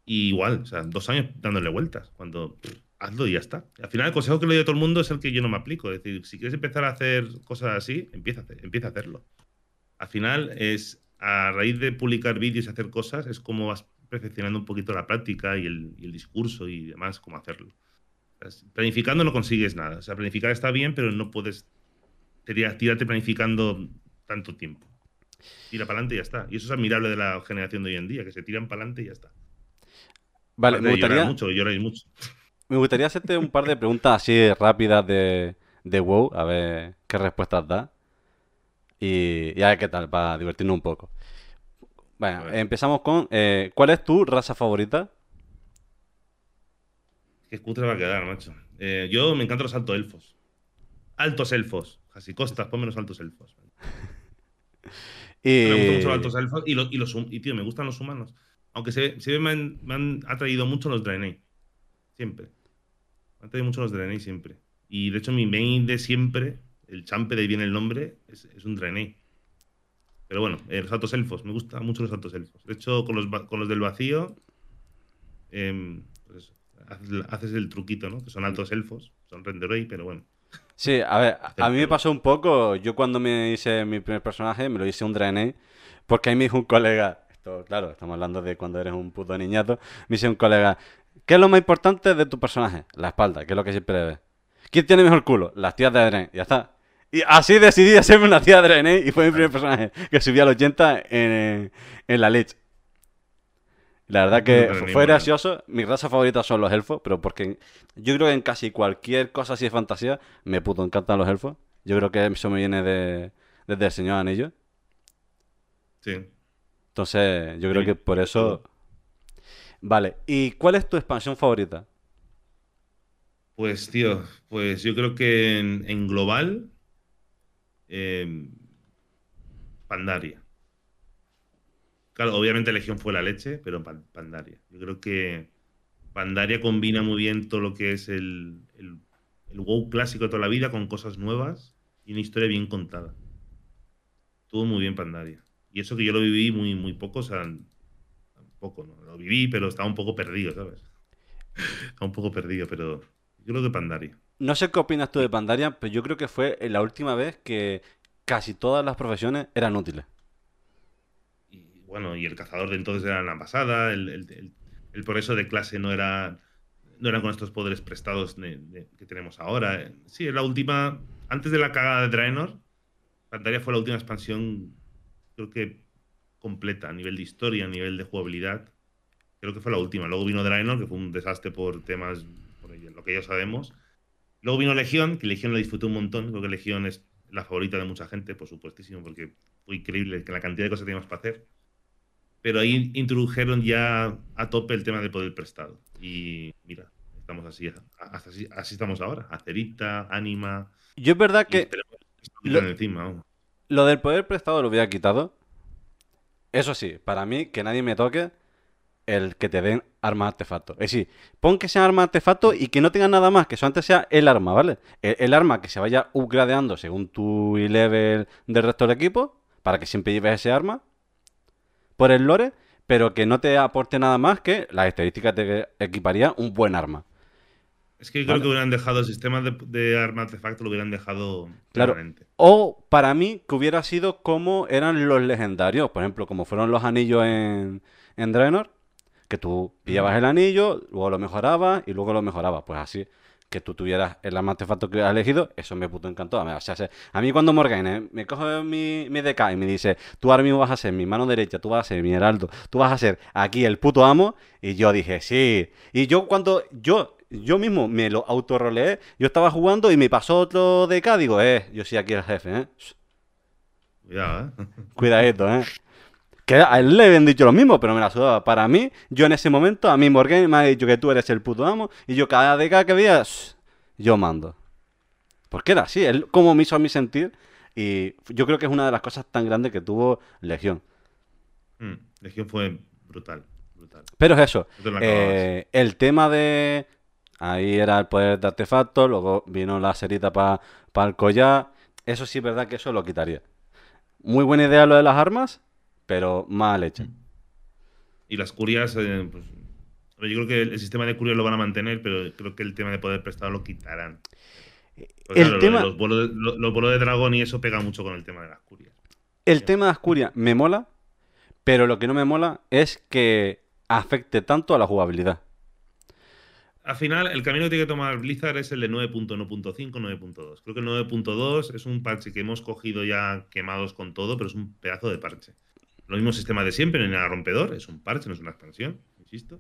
Y igual, o sea, dos años dándole vueltas, cuando hazlo y ya está. Al final el consejo que le doy a todo el mundo es el que yo no me aplico. Es decir, si quieres empezar a hacer cosas así, empieza a, empieza a hacerlo. Al final es, a raíz de publicar vídeos y hacer cosas, es como vas perfeccionando un poquito la práctica y el, y el discurso y demás, cómo hacerlo. Planificando no consigues nada. O sea, planificar está bien, pero no puedes tirarte planificando tanto tiempo. Tira para adelante y ya está. Y eso es admirable de la generación de hoy en día, que se tiran para adelante y ya está. Vale, me gustaría, mucho, mucho. Me gustaría hacerte un par de preguntas así rápidas de, de WoW, a ver qué respuestas da. Y, a ver qué tal, para divertirnos un poco. Bueno, empezamos con, eh, ¿cuál es tu raza favorita? Qué cutre va a quedar, macho. Eh, yo me encantan los altos elfos. Altos elfos. Casi costas, ponme los altos elfos. y... Me gustan mucho los altos elfos y, los, y, los, y tío, me gustan los humanos. Aunque se, se me, han, me, han, atraído mucho los Draenei. Siempre. Me han atraído mucho los Draenei siempre. Y de hecho, mi main de siempre, el champe de ahí viene el nombre, es, es un Draenei. Pero bueno, eh, los altos elfos. Me gustan mucho los altos elfos. De hecho, con los, con los del vacío. Eh, pues haces el truquito, ¿no? Que son altos elfos, son renderei, pero bueno. Sí, a ver, a mí me pasó un poco, yo cuando me hice mi primer personaje, me lo hice un Draenei, porque ahí me dijo un colega, esto, claro, estamos hablando de cuando eres un puto niñato, me dice un colega, ¿qué es lo más importante de tu personaje? La espalda, que es lo que siempre ves. ¿Quién tiene mejor culo? Las tías de Draenei, ya está. Y así decidí hacerme una tía de Draenei y fue mi primer personaje, que subí al 80 en, en la leche. La verdad que fue gracioso. Mi raza favorita son los elfos, pero porque yo creo que en casi cualquier cosa así de fantasía me puto encantan los elfos. Yo creo que eso me viene de, desde el Señor Anillo. Sí. Entonces, yo creo que por eso. Vale, ¿y cuál es tu expansión favorita? Pues, tío, pues yo creo que en, global. Eh, Pandaria. Claro, obviamente Legión fue la leche, pero Pandaria. Yo creo que Pandaria combina muy bien todo lo que es el, el, WoW clásico de toda la vida con cosas nuevas y una historia bien contada. Todo muy bien Pandaria. Y eso que yo lo viví muy, muy poco, o sea, poco, ¿no? Lo viví, pero estaba un poco perdido, ¿sabes? estaba un poco perdido, pero yo creo que Pandaria. No sé qué opinas tú de Pandaria, pero yo creo que fue la última vez que casi todas las profesiones eran útiles bueno, y el cazador de entonces era la pasada, el, progreso de clase no era, no era con estos poderes prestados que tenemos ahora. Sí, es la última, antes de la cagada de Draenor, Pandaria fue la última expansión, creo que completa, a nivel de historia, a nivel de jugabilidad. Creo que fue la última. Luego vino Draenor, que fue un desastre por temas, por lo que ya sabemos. Luego vino Legión, que Legión lo disfruté un montón. Creo que Legión es la favorita de mucha gente, por supuestísimo, porque fue increíble que la cantidad de cosas que teníamos para hacer pero ahí introdujeron ya a tope el tema del poder prestado. Y mira, estamos así, así, así estamos ahora. Acerita, Anima. Yo es verdad que. Lo, lo, del poder prestado lo hubiera quitado. Eso sí, para mí, que nadie me toque el que te den armas artefacto. Es decir, pon que sea arma artefacto y que no tenga nada más, que solamente sea el arma, ¿vale? El, el arma que se vaya upgradeando según tu level del resto del equipo, para que siempre lleves ese arma por el lore, pero que no te aporte nada más que las estadísticas te equiparía un buen arma. Es que yo creo que hubieran dejado el sistema de, de arma artefacto, lo hubieran dejado claro. O para mí, que hubiera sido como eran los legendarios. Por ejemplo, como fueron los anillos en, en Draenor, que tú pillabas el anillo, luego lo mejorabas y luego lo mejorabas. Pues así que tú tuvieras el artefacto que has elegido, eso me puto encantó. O sea, a mí cuando Morgan me coge mi, mi DK y me dice, tú ahora mismo vas a ser mi mano derecha, tú vas a ser mi heraldo, tú vas a ser aquí el puto amo, y yo dije, sí. Y yo cuando yo, yo mismo me lo autorroleé, yo estaba jugando y me pasó otro DK, digo, eh, yo soy aquí el jefe, ¿eh? Cuidado, ¿eh? Cuidadito, ¿eh? Que a él le habían dicho lo mismo, pero me la sudaba. Para mí, yo en ese momento, a mí Morgan me ha dicho que tú eres el puto amo. Y yo cada década que veas, yo mando. Porque era así, él como me hizo a mí sentir. Y yo creo que es una de las cosas tan grandes que tuvo Legión. Mm, Legión fue brutal, brutal. Pero es eso. Eh, el tema de. Ahí era el poder de artefactos, luego vino la cerita para el collar. Eso sí es verdad que eso lo quitaría. Muy buena idea lo de las armas, pero mal hecha. Y las curias, eh, pues, yo creo que el sistema de curias lo van a mantener, pero creo que el tema de poder prestado lo quitarán. Pues el tema... Los vuelos, de, los, vuelos de dragón y eso pega mucho con el tema de las curias. El tema de las curias me mola, pero lo que no me mola es que afecte tanto a la jugabilidad. Al final, el camino que tiene que tomar Blizzard es el de 9.1.5, 9.2. Creo que el 9.2 es un parche que hemos cogido ya quemados con todo, pero es un pedazo de parche. Lo mismo sistema de siempre, no hay nada rompedor, es un parche, no es una expansión, insisto.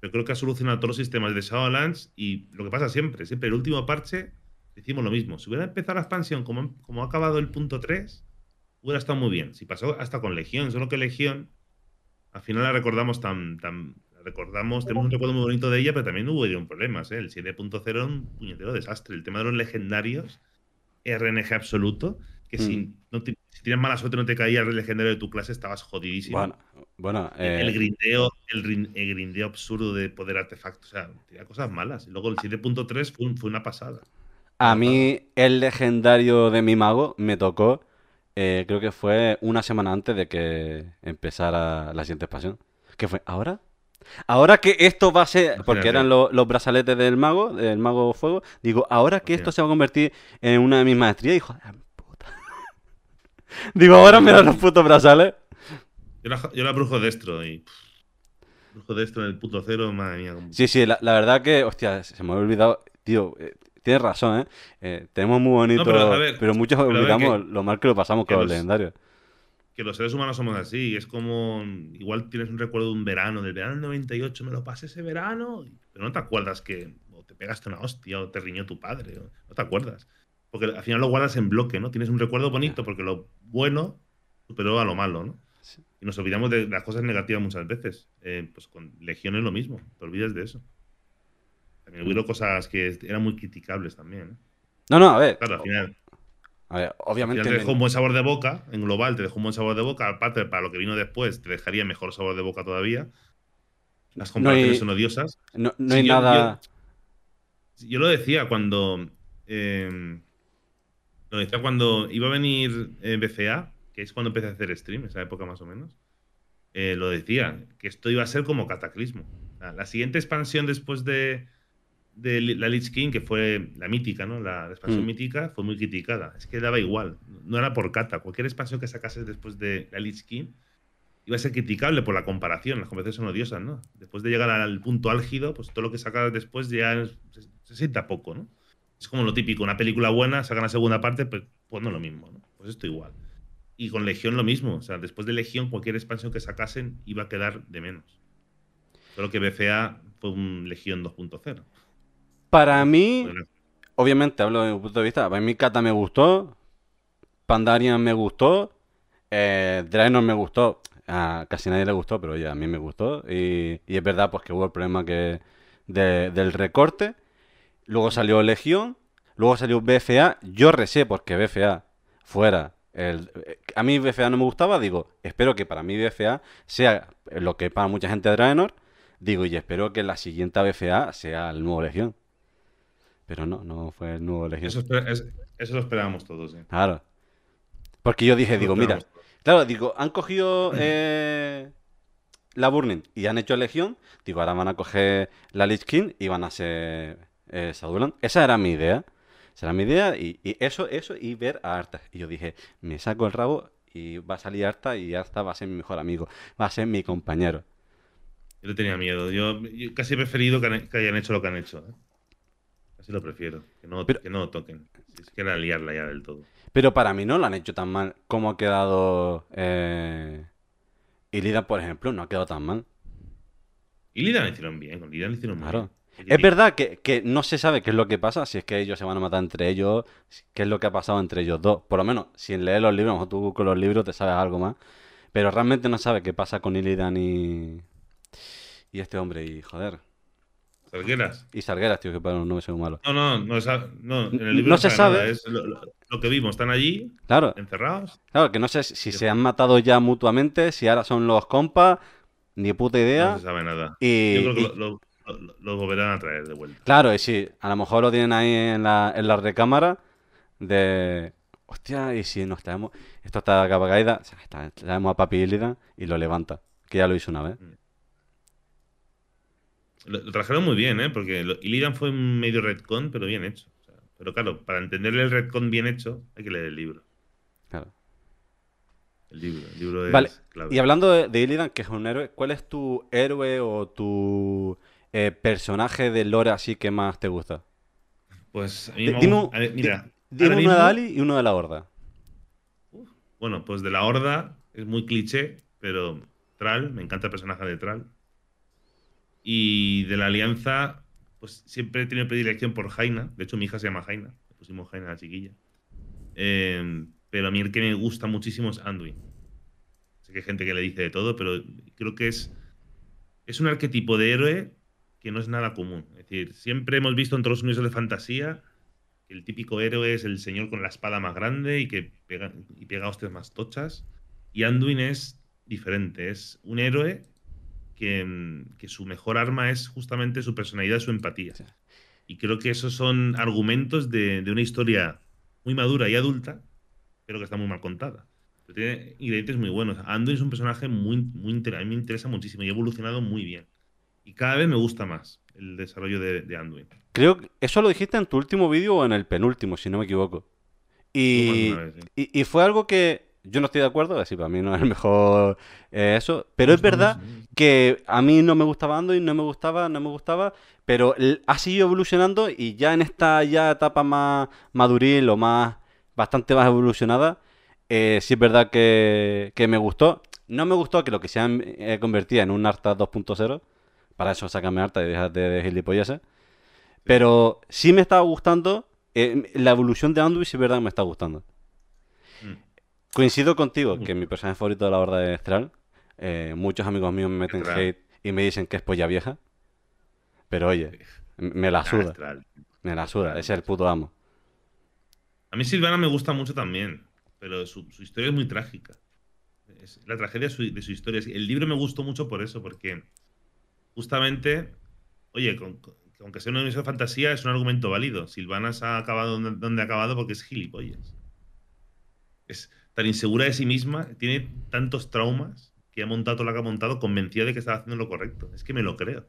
Pero creo que ha solucionado todos los sistemas de Shadowlands y lo que pasa siempre, siempre el último parche decimos lo mismo. Si hubiera empezado la expansión como, como ha acabado el punto 3, hubiera estado muy bien. Si pasó hasta con Legión, solo que Legión, al final la recordamos tan, tan recordamos, tenemos un recuerdo muy bonito de ella, pero también hubo problemas. ¿eh? El 7.0 era un puñetero desastre. El tema de los legendarios, RNG absoluto, que si, mm. no si tienes mala suerte no te caía el legendario de tu clase, estabas jodidísimo. Bueno, bueno el, eh, grindeo, el, grindeo absurdo de poder artefactos, o sea, tenía cosas malas. Y luego el 7.3 fue, fue, una pasada. A mí, el legendario de mi mago me tocó, eh, creo que fue una semana antes de que empezara la siguiente expansión. ¿Qué fue? ¿Ahora? Ahora que esto va a ser, porque eran los, brazaletes del mago, del mago fuego, digo, ahora que esto se va a convertir en una de mis maestrías, puta. digo, ahora me dan los putos brazales. Yo la, yo la brujo destro y. brujo destro en el puto cero, madre mía. Sí, sí, la, verdad que, hostia, se me ha olvidado, tío. Eh, tienes razón, ¿eh? ¿eh? Tenemos muy bonito, pero, muchos olvidamos lo mal que lo pasamos con los legendarios que los seres humanos somos así. Es como, igual tienes un recuerdo de un verano, del verano del 98, me lo pasé ese verano, pero no te acuerdas que te pegaste una hostia o te riñó tu padre, no te acuerdas. Porque al final lo guardas en bloque, ¿no? Tienes un recuerdo bonito porque lo bueno superó a lo malo, ¿no? Y nos olvidamos de las cosas negativas muchas veces. Eh, pues con Legión es lo mismo, te olvidas de eso. También hubo cosas que eran muy criticables también. ¿eh? No, no, a ver. Claro, al final obviamente. te dejó un buen sabor de boca, en global te dejó un buen sabor de boca. Aparte, para lo que vino después, te dejaría mejor sabor de boca todavía. Las comparaciones son odiosas. No, hay nada. Yo, lo decía cuando. Eh, lo decía cuando iba a venir BCA, que es cuando empecé a hacer stream, esa época más o menos. Eh, lo decía, que esto iba a ser como cataclismo. La siguiente expansión después de, de la Lich King, que fue la mítica, ¿no? La, expansión mm. mítica, fue muy criticada. Es que daba igual, no era por cata. Cualquier expansión que sacases después de la Lich King iba a ser criticable por la comparación. Las comparaciones son odiosas, ¿no? Después de llegar al punto álgido, pues todo lo que sacas después ya se, sienta poco, ¿no? Es como lo típico, una película buena, sacan la segunda parte, pues, pues no lo mismo, ¿no? Pues esto igual. Y con Legión lo mismo, o sea, después de Legión cualquier expansión que sacasen iba a quedar de menos. Solo que BCA fue un Legión 2.0. Para mí, obviamente hablo de mi punto de vista, para mí Kata me gustó, Pandarian me gustó, eh, Draenor me gustó, a casi nadie le gustó, pero oye, a mí me gustó. Y, es verdad pues que hubo el problema que del recorte. Luego salió Legión, luego salió BFA. Yo recé porque BFA fuera el, a mí BFA no me gustaba, digo, espero que para mí BFA sea lo que para mucha gente Draenor, digo, y espero que la siguiente BFA sea el nuevo Legión. Pero no, no fue el nuevo Legión. Eso, lo esperábamos todos. Claro. Porque yo dije, digo, mira, claro, digo, han cogido eh, la Burning y han hecho Legión, digo, ahora van a coger la Lich King y van a ser eh. Esa era mi idea. Esa era mi idea y, eso, eso y ver a Arta. Y yo dije, me saco el rabo y va a salir Arta y Arta va a ser mi mejor amigo, va a ser mi compañero. Yo le tenía miedo. Yo, casi he preferido que, hayan hecho lo que han hecho. ¿eh? Sí lo prefiero. Que no, que no toquen. Si es que era liarla ya del todo. Pero para mí no lo han hecho tan mal como ha quedado. Eh... Illidan, por ejemplo, no ha quedado tan mal. Illidan lo hicieron bien. Con Illidan lo hicieron claro. Es verdad que, no se sabe qué es lo que pasa, si es que ellos se van a matar entre ellos, qué es lo que ha pasado entre ellos dos. Por lo menos, si lees los libros, a tú con los libros te sabes algo más. Pero realmente no sabes qué pasa con Illidan y, y este hombre. Y joder, Salgueras. Y Salgueras, tío, que para no me soy malo. No, no, no, no, en el libro no se sabe. Nada, es lo, lo, lo, que vimos, están allí, claro. encerrados. Claro, que no sé si se han matado ya mutuamente, si ahora son los compas, ni puta idea. No se sabe nada. Y, Yo creo que y- lo, lo, volverán a traer de vuelta. Claro, y sí, a lo mejor lo tienen ahí en la, en la recámara de... Hostia, y si nos traemos... Esto está capa caída, o sea, está- traemos a Papi Illidan y lo levanta, que ya lo hizo una vez. Lo, lo trajeron muy bien, ¿eh? Porque Illidan fue un medio retcon, pero bien hecho. O sea, pero claro, para entenderle el retcon bien hecho, hay que leer el libro. Claro. El libro, el libro es Vale, clave. y hablando de, de Illidan, que es un héroe, ¿cuál es tu héroe o tu eh, personaje de lore así que más te gusta? Pues a mí me dime a ver, mira, Dime uno de Ali y uno de la Horda. Bueno, pues de la Horda es muy cliché, pero Tral, me encanta el personaje de Tral. Y de la Alianza, pues siempre he tenido predilección por Jaina. De hecho, mi hija se llama Jaina. Le pusimos Jaina a la chiquilla. Eh, pero a mí el que me gusta muchísimo es Anduin. Sé que hay gente que le dice de todo, pero creo que es, es un arquetipo de héroe que no es nada común. Es decir, siempre hemos visto en todos los universos de fantasía que el típico héroe es el señor con la espada más grande y que pega, y pega hostias más tochas. Y Anduin es diferente. Es un héroe que, que su mejor arma es justamente su personalidad, su empatía. Sí. Y creo que esos son argumentos de, de una historia muy madura y adulta, pero que está muy mal contada. Pero tiene ingredientes muy buenos. Anduin es un personaje muy, muy a mí me interesa muchísimo y ha evolucionado muy bien. Y cada vez me gusta más el desarrollo de, de Anduin. Creo que eso lo dijiste en tu último vídeo o en el penúltimo, si no me equivoco. Y, vez, sí. y, y fue algo que yo no estoy de acuerdo, así para mí no es el mejor eh, eso, pero es verdad que a mí no me gustaba Anduin, no me gustaba, no me gustaba, pero ha seguido evolucionando y ya en esta ya etapa más maduril o más, bastante más evolucionada, eh, sí es verdad que, que me gustó. No me gustó que lo que se han eh, convertido en un Arta 2.0, para eso sácame Arta y déjate de gilipolleces, pero sí me estaba gustando, eh, la evolución de Anduin sí es verdad me está gustando. Mm. Coincido contigo que mi personaje favorito de la Horda es Thrall. Eh, muchos amigos míos me meten Thrall. hate y me dicen que es polla vieja. Pero oye, me la Ah, suda, me la suda, ese es el puto amo. A mí Silvana me gusta mucho también, pero su, su historia es muy trágica. Es la tragedia su- de su historia. El libro me gustó mucho por eso, porque justamente, oye, con- aunque sea una universo de fantasía, es un argumento válido. Silvana se ha acabado donde, ha acabado porque es gilipollas. Es tan insegura de sí misma, tiene tantos traumas que ha montado lo que ha montado convencida de que estaba haciendo lo correcto. Es que me lo creo.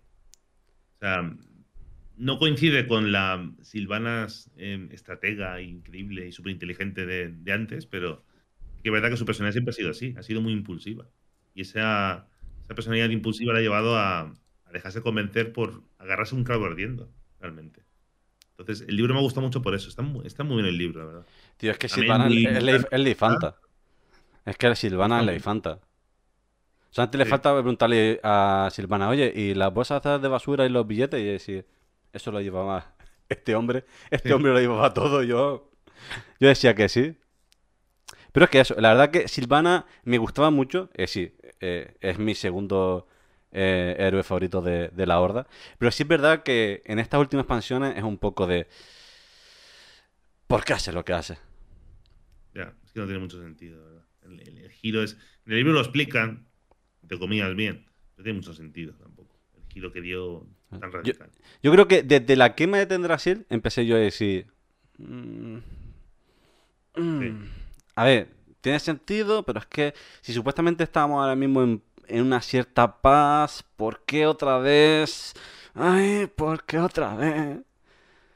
O sea, no coincide con la Silvana eh, estratega increíble y súper inteligente de, de antes, pero que es verdad que su personalidad siempre ha sido así, ha sido muy impulsiva. Y esa, esa personalidad impulsiva la ha llevado a, a dejarse convencer por agarrarse un clavo ardiendo, realmente. Entonces, el libro me gusta mucho por eso. Está muy, está muy bien el libro, la verdad. Tío, es que Silvana muy es la, es la infanta. Es que Silvana es la infanta. Solamente le Sí. falta preguntarle a Silvana, oye, ¿y las bolsas de basura y los billetes? Y decir, eso lo llevaba este hombre. Este Sí. hombre lo llevaba todo. Yo, yo decía que sí. Pero es que eso, la verdad que Silvana me gustaba mucho. Eh, sí, eh, es mi segundo eh, héroe favorito de, de la Horda. Pero sí es verdad que en estas últimas expansiones es un poco de... ¿Por qué hace lo que hace? Ya, es que no tiene mucho sentido, ¿verdad? El, el- el giro es. En el libro lo explican, te comías bien, no tiene mucho sentido tampoco. El giro que dio tan radical. Yo creo que desde la quema de Tendrasil empecé yo a decir. mm, mm, Sí. A ver, tiene sentido, pero es que si supuestamente estábamos ahora mismo en, en una cierta paz, ¿por qué otra vez? Ay, ¿por qué otra vez?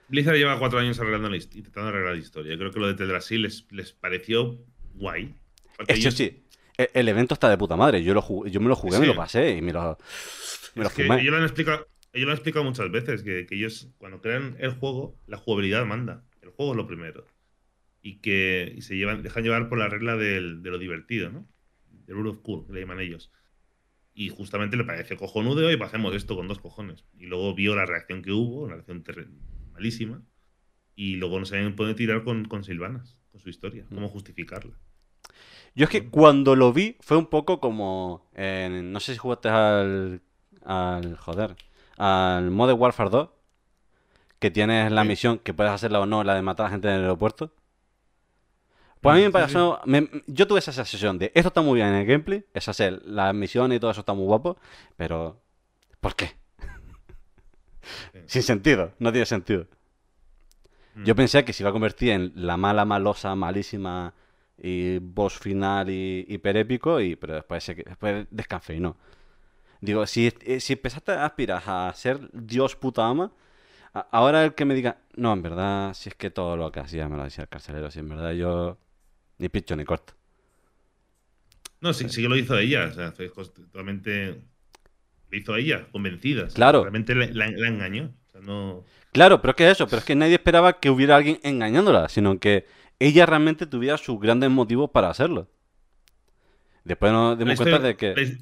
Blizzard lleva cuatro años arreglando intentando arreglar la historia. Yo creo que lo de Teldrassil les, les pareció guay. Porque Eso ellos- sí, e- el, evento está de puta madre. Yo, lo jugué- yo me lo jugué, me Sí. lo pasé y me lo, me lo fumé. ellos lo han explicado, lo han explicado muchas veces, que, que ellos cuando crean el juego, la jugabilidad manda. El juego es lo primero. Y que y se llevan, dejan llevar por la regla del- de lo divertido, ¿no? The rule of cool, que le llaman ellos. Y justamente le pareció cojonudo y hacemos esto con dos cojones. Y luego vio la reacción que hubo, una reacción malísima. Y luego no sabían poder tirar con, con Silvanas, con su historia, cómo justificarla. Yo es que cuando lo vi fue un poco como. en- no sé si jugaste al. al. joder. al Modern Warfare 2, que tienes la misión, que puedes hacerla o no, la de matar a gente en el aeropuerto. Pues a mí me me- yo tuve esa sensación de esto está muy bien en el gameplay, es hacer las misiones y todo eso está muy guapo, pero. ¿Por qué? Sin sentido, no tiene sentido. Mm. Yo pensé que se iba a convertir en la mala, malosa, malísima y boss final y hiper épico, y, pero después, se, después descansé y no. Digo, si, eh, si empezaste a aspirar a ser Dios puta ama, ahora el que me diga, no, en verdad, si es que todo lo que hacía me lo decía el carcelero, si en verdad yo ni picho ni corto. No, sí, sí que lo hizo ella. O sea, fue totalmente. Lo hizo ella, convencida. o sea, Claro. Realmente la, la- la engañó. O sea, no. Claro, pero es que eso, pero es que nadie esperaba que hubiera alguien engañándola, sino que ella realmente tuviera sus grandes motivos para hacerlo. Después nos La dimos historia, cuenta de que... la,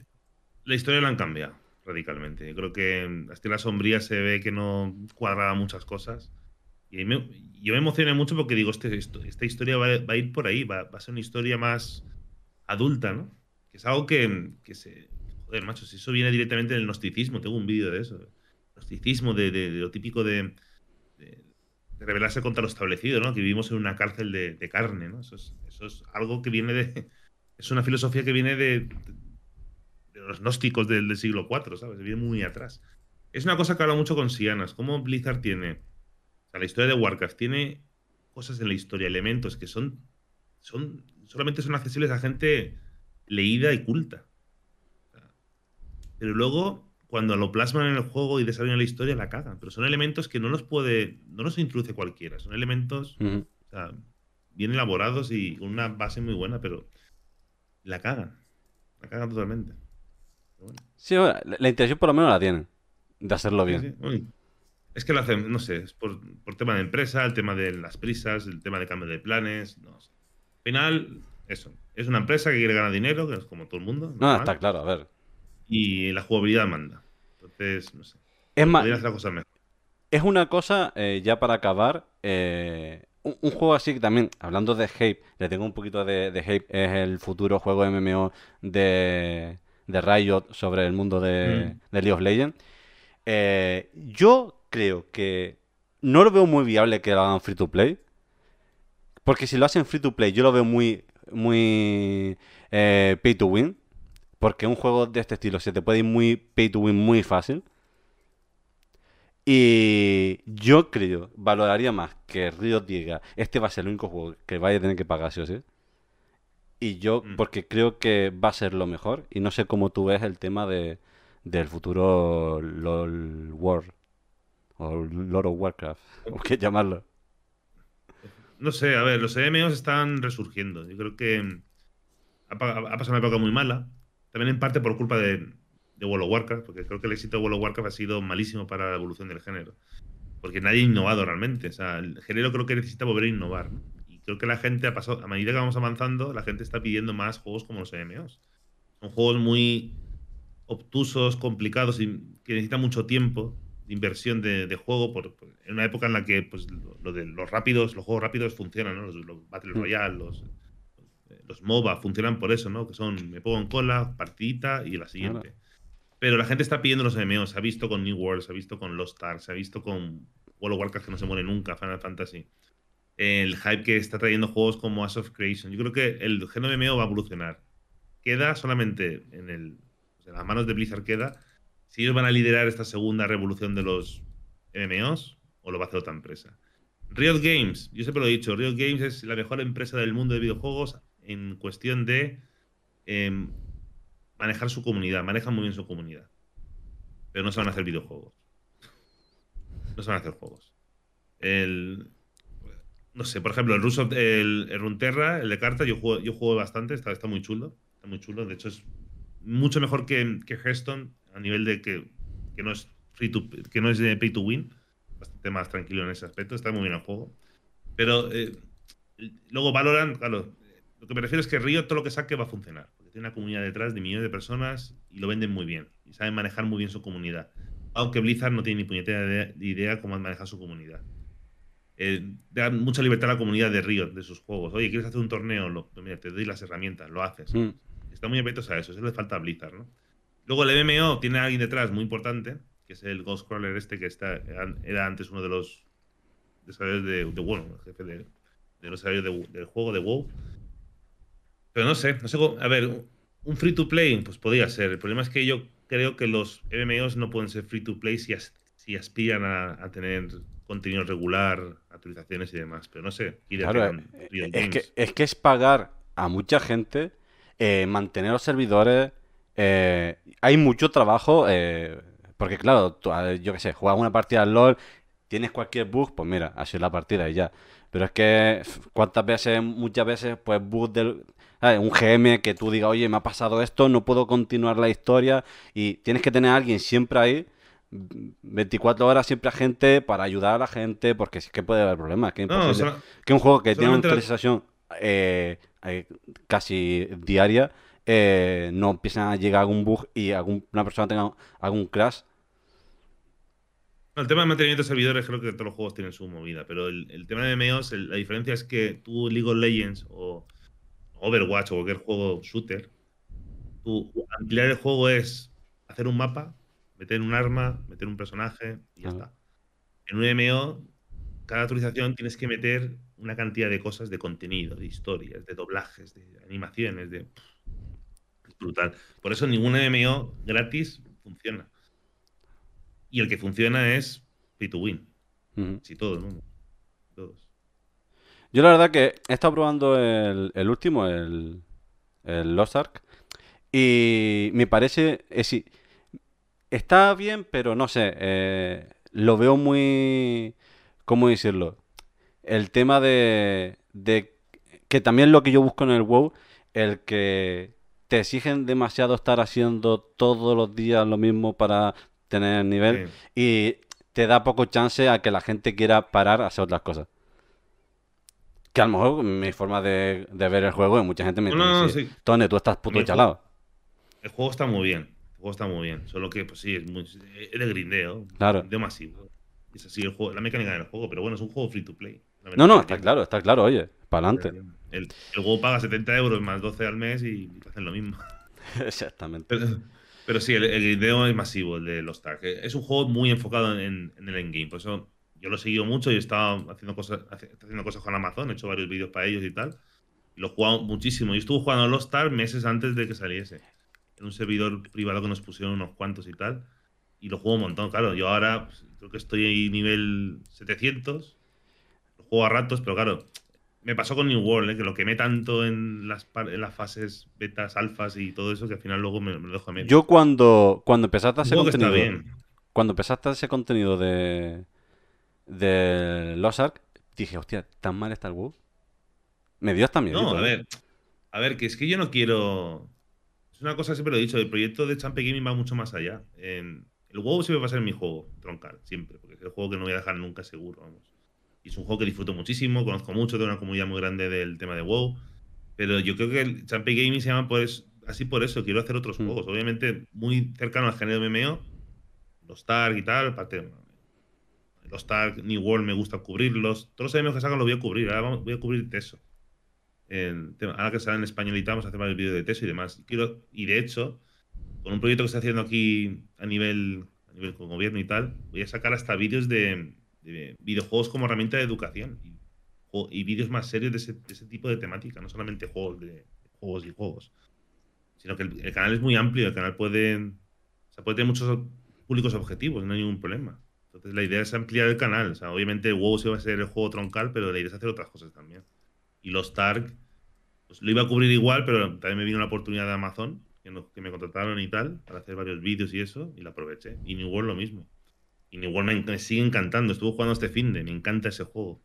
la historia la han cambiado radicalmente. Yo creo que en Las Tierras Sombrías se ve que no cuadraba muchas cosas. Y me- yo me emocioné mucho porque digo, este, esta historia va, a ir por ahí, va, a ser una historia más adulta, ¿no? Que es algo que, que se... Joder, macho, si eso viene directamente del gnosticismo, tengo un vídeo de eso. Gnosticismo, de, lo típico de, rebelarse contra lo establecido, ¿no? Que vivimos en una cárcel de, carne, ¿no? Eso es, eso es algo que viene de... Es una filosofía que viene de, de los gnósticos del, del siglo IV, ¿sabes? Viene muy atrás. Es una cosa que habla mucho con Sianas. Cómo Blizzard tiene. O sea, la historia de Warcraft tiene cosas en la historia, elementos que son. son solamente son accesibles a gente leída y culta. Pero luego, cuando lo plasman en el juego y desarrollan la historia, la cagan. Pero son elementos que no los puede. no los introduce cualquiera. Son elementos Ujú. o sea, bien elaborados y con una base muy buena, pero la cagan. La cagan totalmente. Bueno, Sí, la, la intención por lo menos la tienen, de hacerlo sí, bien. sí. Uy, Es que lo hacen, no sé, es por, por tema de empresa, el tema de las prisas, el tema de cambio de planes, no sé. Al final, eso. Es una empresa que quiere ganar dinero, que es como todo el mundo. No, está claro, a ver. Y la jugabilidad manda. Entonces, no sé. Es más, es una cosa, eh, ya para acabar, eh, un, un juego así que también, hablando de hype, le tengo un poquito de, de hype, es el futuro juego MMO de, de Riot sobre el mundo de, Mm. de League of Legends. Eh, yo creo que no lo veo muy viable que lo hagan free to play. Porque si lo hacen free to play, yo lo veo muy, muy eh, pay to win. Porque un juego de este estilo se te puede ir muy pay to win muy fácil. Y yo creo, valoraría más que Riot diga, este va a ser el único juego que vaya a tener que pagar sí o sí. Y yo, Mm. porque creo que va a ser lo mejor. Y no sé cómo tú ves el tema de, del futuro LOL War. O Lord of Warcraft, o qué llamarlo. No sé, a ver, los MMOs están resurgiendo. Yo creo que ha, pa- ha pasado una época muy mala. También en parte por culpa de, de World of Warcraft, porque creo que el éxito de World of Warcraft ha sido malísimo para la evolución del género. Porque nadie ha innovado realmente. O sea, el género creo que necesita volver a innovar. ¿no? Y creo que la gente ha pasado, a medida que vamos avanzando, la gente está pidiendo más juegos como los MMOs. Son juegos muy obtusos, complicados y que necesitan mucho tiempo inversión de, de juego por, por- en una época en la que pues, lo, lo de los rápidos, los juegos rápidos funcionan, ¿no? Los, los Battle Mm. Royale, los, los MOBA funcionan por eso, ¿no? Que son me pongo en cola, partidita y la siguiente. Pero la gente está pidiendo los MMOs, se ha visto con New World, se ha visto con Lost Ark, se ha visto con World of Warcraft que no se muere nunca, Final Fantasy. El hype que está trayendo juegos como As of Creation. Yo creo que el género MMO va a evolucionar. Queda solamente en, el, pues, en las manos de Blizzard queda si ellos van a liderar esta segunda revolución de los MMOs o lo va a hacer otra empresa. Riot Games, yo siempre lo he dicho, Riot Games es la mejor empresa del mundo de videojuegos en cuestión de em, manejar su comunidad, manejan muy bien su comunidad. Pero no saben hacer videojuegos. No saben hacer juegos. No sé, por ejemplo, el ruso, el, el Runeterra, el de cartas, yo juego, bastante, está, está muy chulo. Está muy chulo. De hecho, es mucho mejor que, que Hearthstone a nivel de que, que no es free to, que no es de pay to win. Bastante más tranquilo en ese aspecto. Está muy bien el juego. Pero eh, luego Valorant, claro. Lo que me refiero es que Riot todo lo que saque va a funcionar. Porque tiene una comunidad detrás de millones de personas y lo venden muy bien. Y saben manejar muy bien su comunidad. Aunque Blizzard no tiene ni puñetera idea, idea cómo manejar su comunidad. Eh, da mucha libertad a la comunidad de Riot, de sus juegos. Oye, ¿quieres hacer un torneo? Lo, mira, te doy las herramientas, lo haces. Mm. Están muy abiertos a eso, eso le falta a Blizzard, ¿no? Luego el MMO tiene a alguien detrás muy importante, que es el Ghostcrawler este que está, era antes uno de los desarrolladores de, de bueno, el jefe de, de los desarrolladores del juego de WoW. Pero no sé, no sé a ver, un free to play, pues podría ser. El problema es que yo creo que los MMOs no pueden ser free to play si, si aspiran a, tener contenido regular, actualizaciones y demás. Pero no sé. Claro, eh, es, que, es que es pagar a mucha gente, eh, mantener los servidores. Eh, hay mucho trabajo. porque, claro, yo qué sé, juegas una partida al LOL, tienes cualquier bug, pues mira, así es la partida y ya. Pero es que, ¿cuántas veces, muchas veces, pues bug del un GM que tú digas, oye, me ha pasado esto, no puedo continuar la historia y tienes que tener a alguien siempre ahí, 24 horas siempre a gente para ayudar a la gente, porque sí que puede haber problemas. Que, que un juego que tiene una actualización eh, eh, casi diaria eh, no empieza a llegar algún bug y alguna persona tenga algún crash. el tema de mantenimiento de servidores creo que todos los juegos tienen su movida, pero el, tema de MMOs, la diferencia es que tú League of Legends o Overwatch o cualquier juego shooter, tu ampliar el juego es hacer un mapa, meter un arma, meter un personaje y ya está. En un MMO, cada actualización tienes que meter una cantidad de cosas de contenido, de historias, de doblajes, de animaciones, de... brutal. Por eso ningún MMO gratis funciona. Y el que funciona es free to win. Si todo el mundo. Todos. Yo la verdad que he estado probando el, último, el, el Lost Ark, y me parece, es, está bien, pero no sé, eh, lo veo muy, ¿cómo decirlo? El tema de, de que también lo que yo busco en el WoW, el que te exigen demasiado estar haciendo todos los días lo mismo para tener nivel y te da poco chance a que la gente quiera parar a hacer otras cosas. Que a lo mejor mi forma de, ver el juego, y mucha gente me dice, Tone, tú estás puto chalado. El juego está muy bien. El juego está muy bien. Solo que, pues sí, es, muy, es de grindeo. Claro. De masivo. Es así el juego, la mecánica del juego, pero bueno, es un juego free to play. No, no, está claro, está claro, oye, para adelante. El, juego paga 70 euros más 12 al mes y hacen lo mismo. Exactamente. Pero, sí, el, grindeo es masivo, el de los tags. Es un juego muy enfocado en, en el endgame, por eso yo lo he seguido mucho y he estado haciendo cosas, haciendo cosas con Amazon, he hecho varios vídeos para ellos y tal. Y lo he jugado muchísimo. Y estuve jugando Lost Star meses antes de que saliese. En un servidor privado que nos pusieron unos cuantos y tal. Y lo juego un montón, claro. Yo ahora pues, creo que estoy ahí nivel 700. Lo juego a ratos, pero claro, me pasó con New World, ¿eh? que lo quemé tanto en las, en las fases betas, alfas y todo eso, que al final luego me, lo dejo a medio. Yo cuando, cuando empezaste a hacer contenido... Cuando empezaste a hacer contenido de de Los Ark, dije, hostia, ¿tan mal está el WoW? Me dio hasta miedo. No, a ¿eh? ver. A ver, que es que yo no quiero. Es una cosa que siempre lo he dicho. El proyecto de Champion Gaming va mucho más allá. el WoW siempre va a ser mi juego, troncal, siempre. Porque es el juego que no voy a dejar nunca seguro, vamos. Y es un juego que disfruto muchísimo, conozco mucho, tengo una comunidad muy grande del tema de WoW. Pero yo creo que el Champion Gaming se llama pues, así por eso. Quiero hacer otros mm. juegos. Obviamente, muy cercano al género MMO. Los Targ y tal. Aparte, los Tag, New World me gusta cubrirlos. Todos los MMOs que sacan los voy a cubrir. Ahora voy a cubrir Teso. ahora que sale en españolita vamos a hacer más vídeos de Teso y demás. Quiero, y de hecho, con un proyecto que estoy haciendo aquí a nivel, a nivel con gobierno y tal, voy a sacar hasta vídeos de, videojuegos como herramienta de educación. Y, vídeos más serios de ese, tipo de temática. No solamente juegos de juegos y juegos. Sino que el, canal es muy amplio. El canal puede, o sea, puede tener muchos públicos objetivos. No hay ningún problema. Entonces la idea es ampliar el canal. O sea, obviamente WoW sí va a ser el juego troncal, pero la idea es hacer otras cosas también. Y los Tark, pues lo iba a cubrir igual, pero también me vino la oportunidad de Amazon, que, me contrataron y tal, para hacer varios vídeos y eso, y la aproveché. Y New World lo mismo. Y New World me, sigue encantando. Estuve jugando este fin de, me encanta ese juego.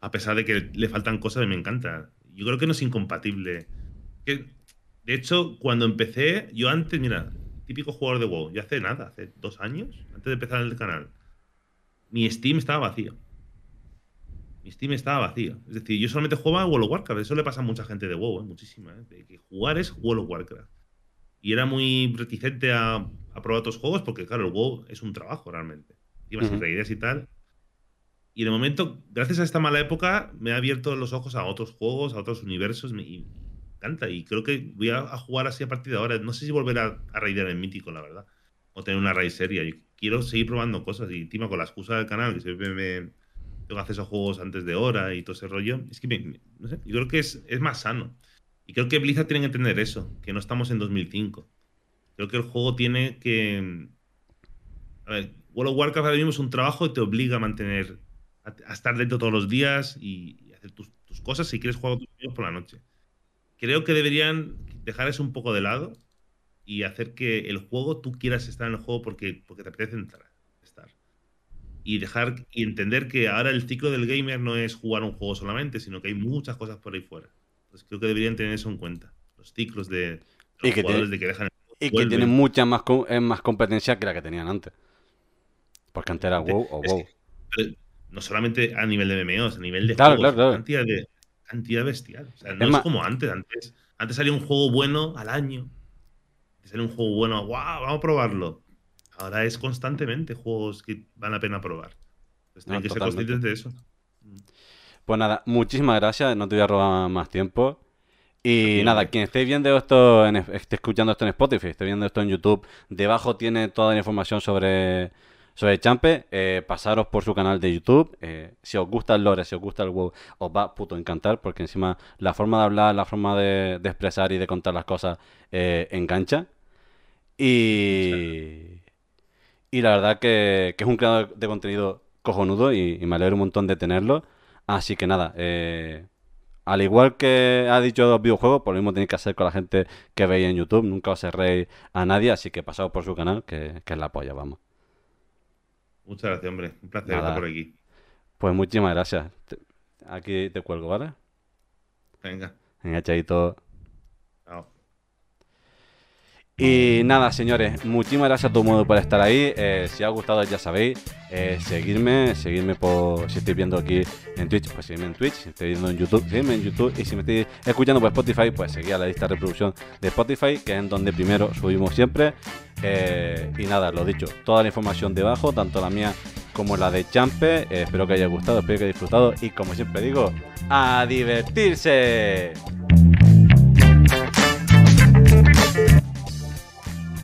A pesar de que le faltan cosas, me encanta. Yo creo que no es incompatible. Que, de hecho, cuando empecé, yo antes, mira, típico jugador de WoW, ya hace nada, hace dos años, antes de empezar el canal, mi Steam estaba vacío. Mi Steam estaba vacío. Es decir, yo solamente jugaba a World of Warcraft. Eso le pasa a mucha gente de WoW, ¿eh? muchísima. ¿eh? De que jugar es World of Warcraft. Y era muy reticente a, probar otros juegos porque, claro, el WoW es un trabajo realmente. Ibas uh ideas y tal. Y de momento, gracias a esta mala época, me ha abierto los ojos a otros juegos, a otros universos. Y encanta. Y creo que voy a, jugar así a partir de ahora. No sé si volver a, a en Mítico, la verdad. o tener una raíz seria. Yo quiero seguir probando cosas y encima con la excusa del canal, que siempre me tengo acceso a juegos antes de hora y todo ese rollo. Es que no sé, yo creo que es, es más sano. Y creo que Blizzard tiene que entender eso, que no estamos en 2005. Creo que el juego tiene que... A ver, World of Warcraft ahora mismo es un trabajo y te obliga a mantener, a, estar dentro todos los días y, hacer tus, cosas si quieres jugar tus por la noche. Creo que deberían dejar eso un poco de lado y hacer que el juego, tú quieras estar en el juego porque, porque te apetece entrar, estar. Y dejar y entender que ahora el ciclo del gamer no es jugar un juego solamente, sino que hay muchas cosas por ahí fuera. Entonces creo que deberían tener eso en cuenta. Los ciclos de los jugadores de que dejan Y que tienen mucha más, más competencia que la que tenían antes. Porque antes era WoW o WoW. no solamente a nivel de MMOs, a nivel de cantidad de cantidad bestial. O sea, no es, como antes. antes. Antes salía un juego bueno al año. Salía un juego bueno, wow, vamos a probarlo. Ahora es constantemente juegos que van a pena probar. Entonces tienen que ser conscientes de eso. Pues nada, muchísimas gracias. No te voy a robar más tiempo. Y nada, quien esté viendo esto, esté escuchando esto en Spotify, esté viendo esto en YouTube, debajo tiene toda la información sobre sobre Champe, eh, pasaros por su canal de YouTube. Eh, si os gusta el lore, si os gusta el WoW, os va a puto encantar porque encima la forma de hablar, la forma de, expresar y de contar las cosas eh, engancha. Y, y la verdad que, es un creador de contenido cojonudo y, me alegro un montón de tenerlo. Así que nada, al igual que ha dicho los videojuegos, por lo mismo tenéis que hacer con la gente que veis en YouTube. Nunca os cerréis a nadie, así que pasaos por su canal, que, que es la polla, vamos. Muchas gracias, hombre. Un placer estar por aquí. Pues muchísimas gracias. Aquí te cuelgo, ¿vale? Venga. Venga, chaito. Y nada, señores, muchísimas gracias a todo el mundo por estar ahí. Eh, si os ha gustado, ya sabéis, eh, seguirme, seguirme por si estáis viendo aquí en Twitch, pues seguidme en Twitch, si estáis viendo en YouTube, seguidme en YouTube. Y si me estáis escuchando por Spotify, pues seguid a la lista de reproducción de Spotify, que es en donde primero subimos siempre. Eh, y nada, lo dicho, toda la información debajo, tanto la mía como la de Champe. espero que haya gustado, espero que haya disfrutado. Y como siempre digo, ¡a divertirse!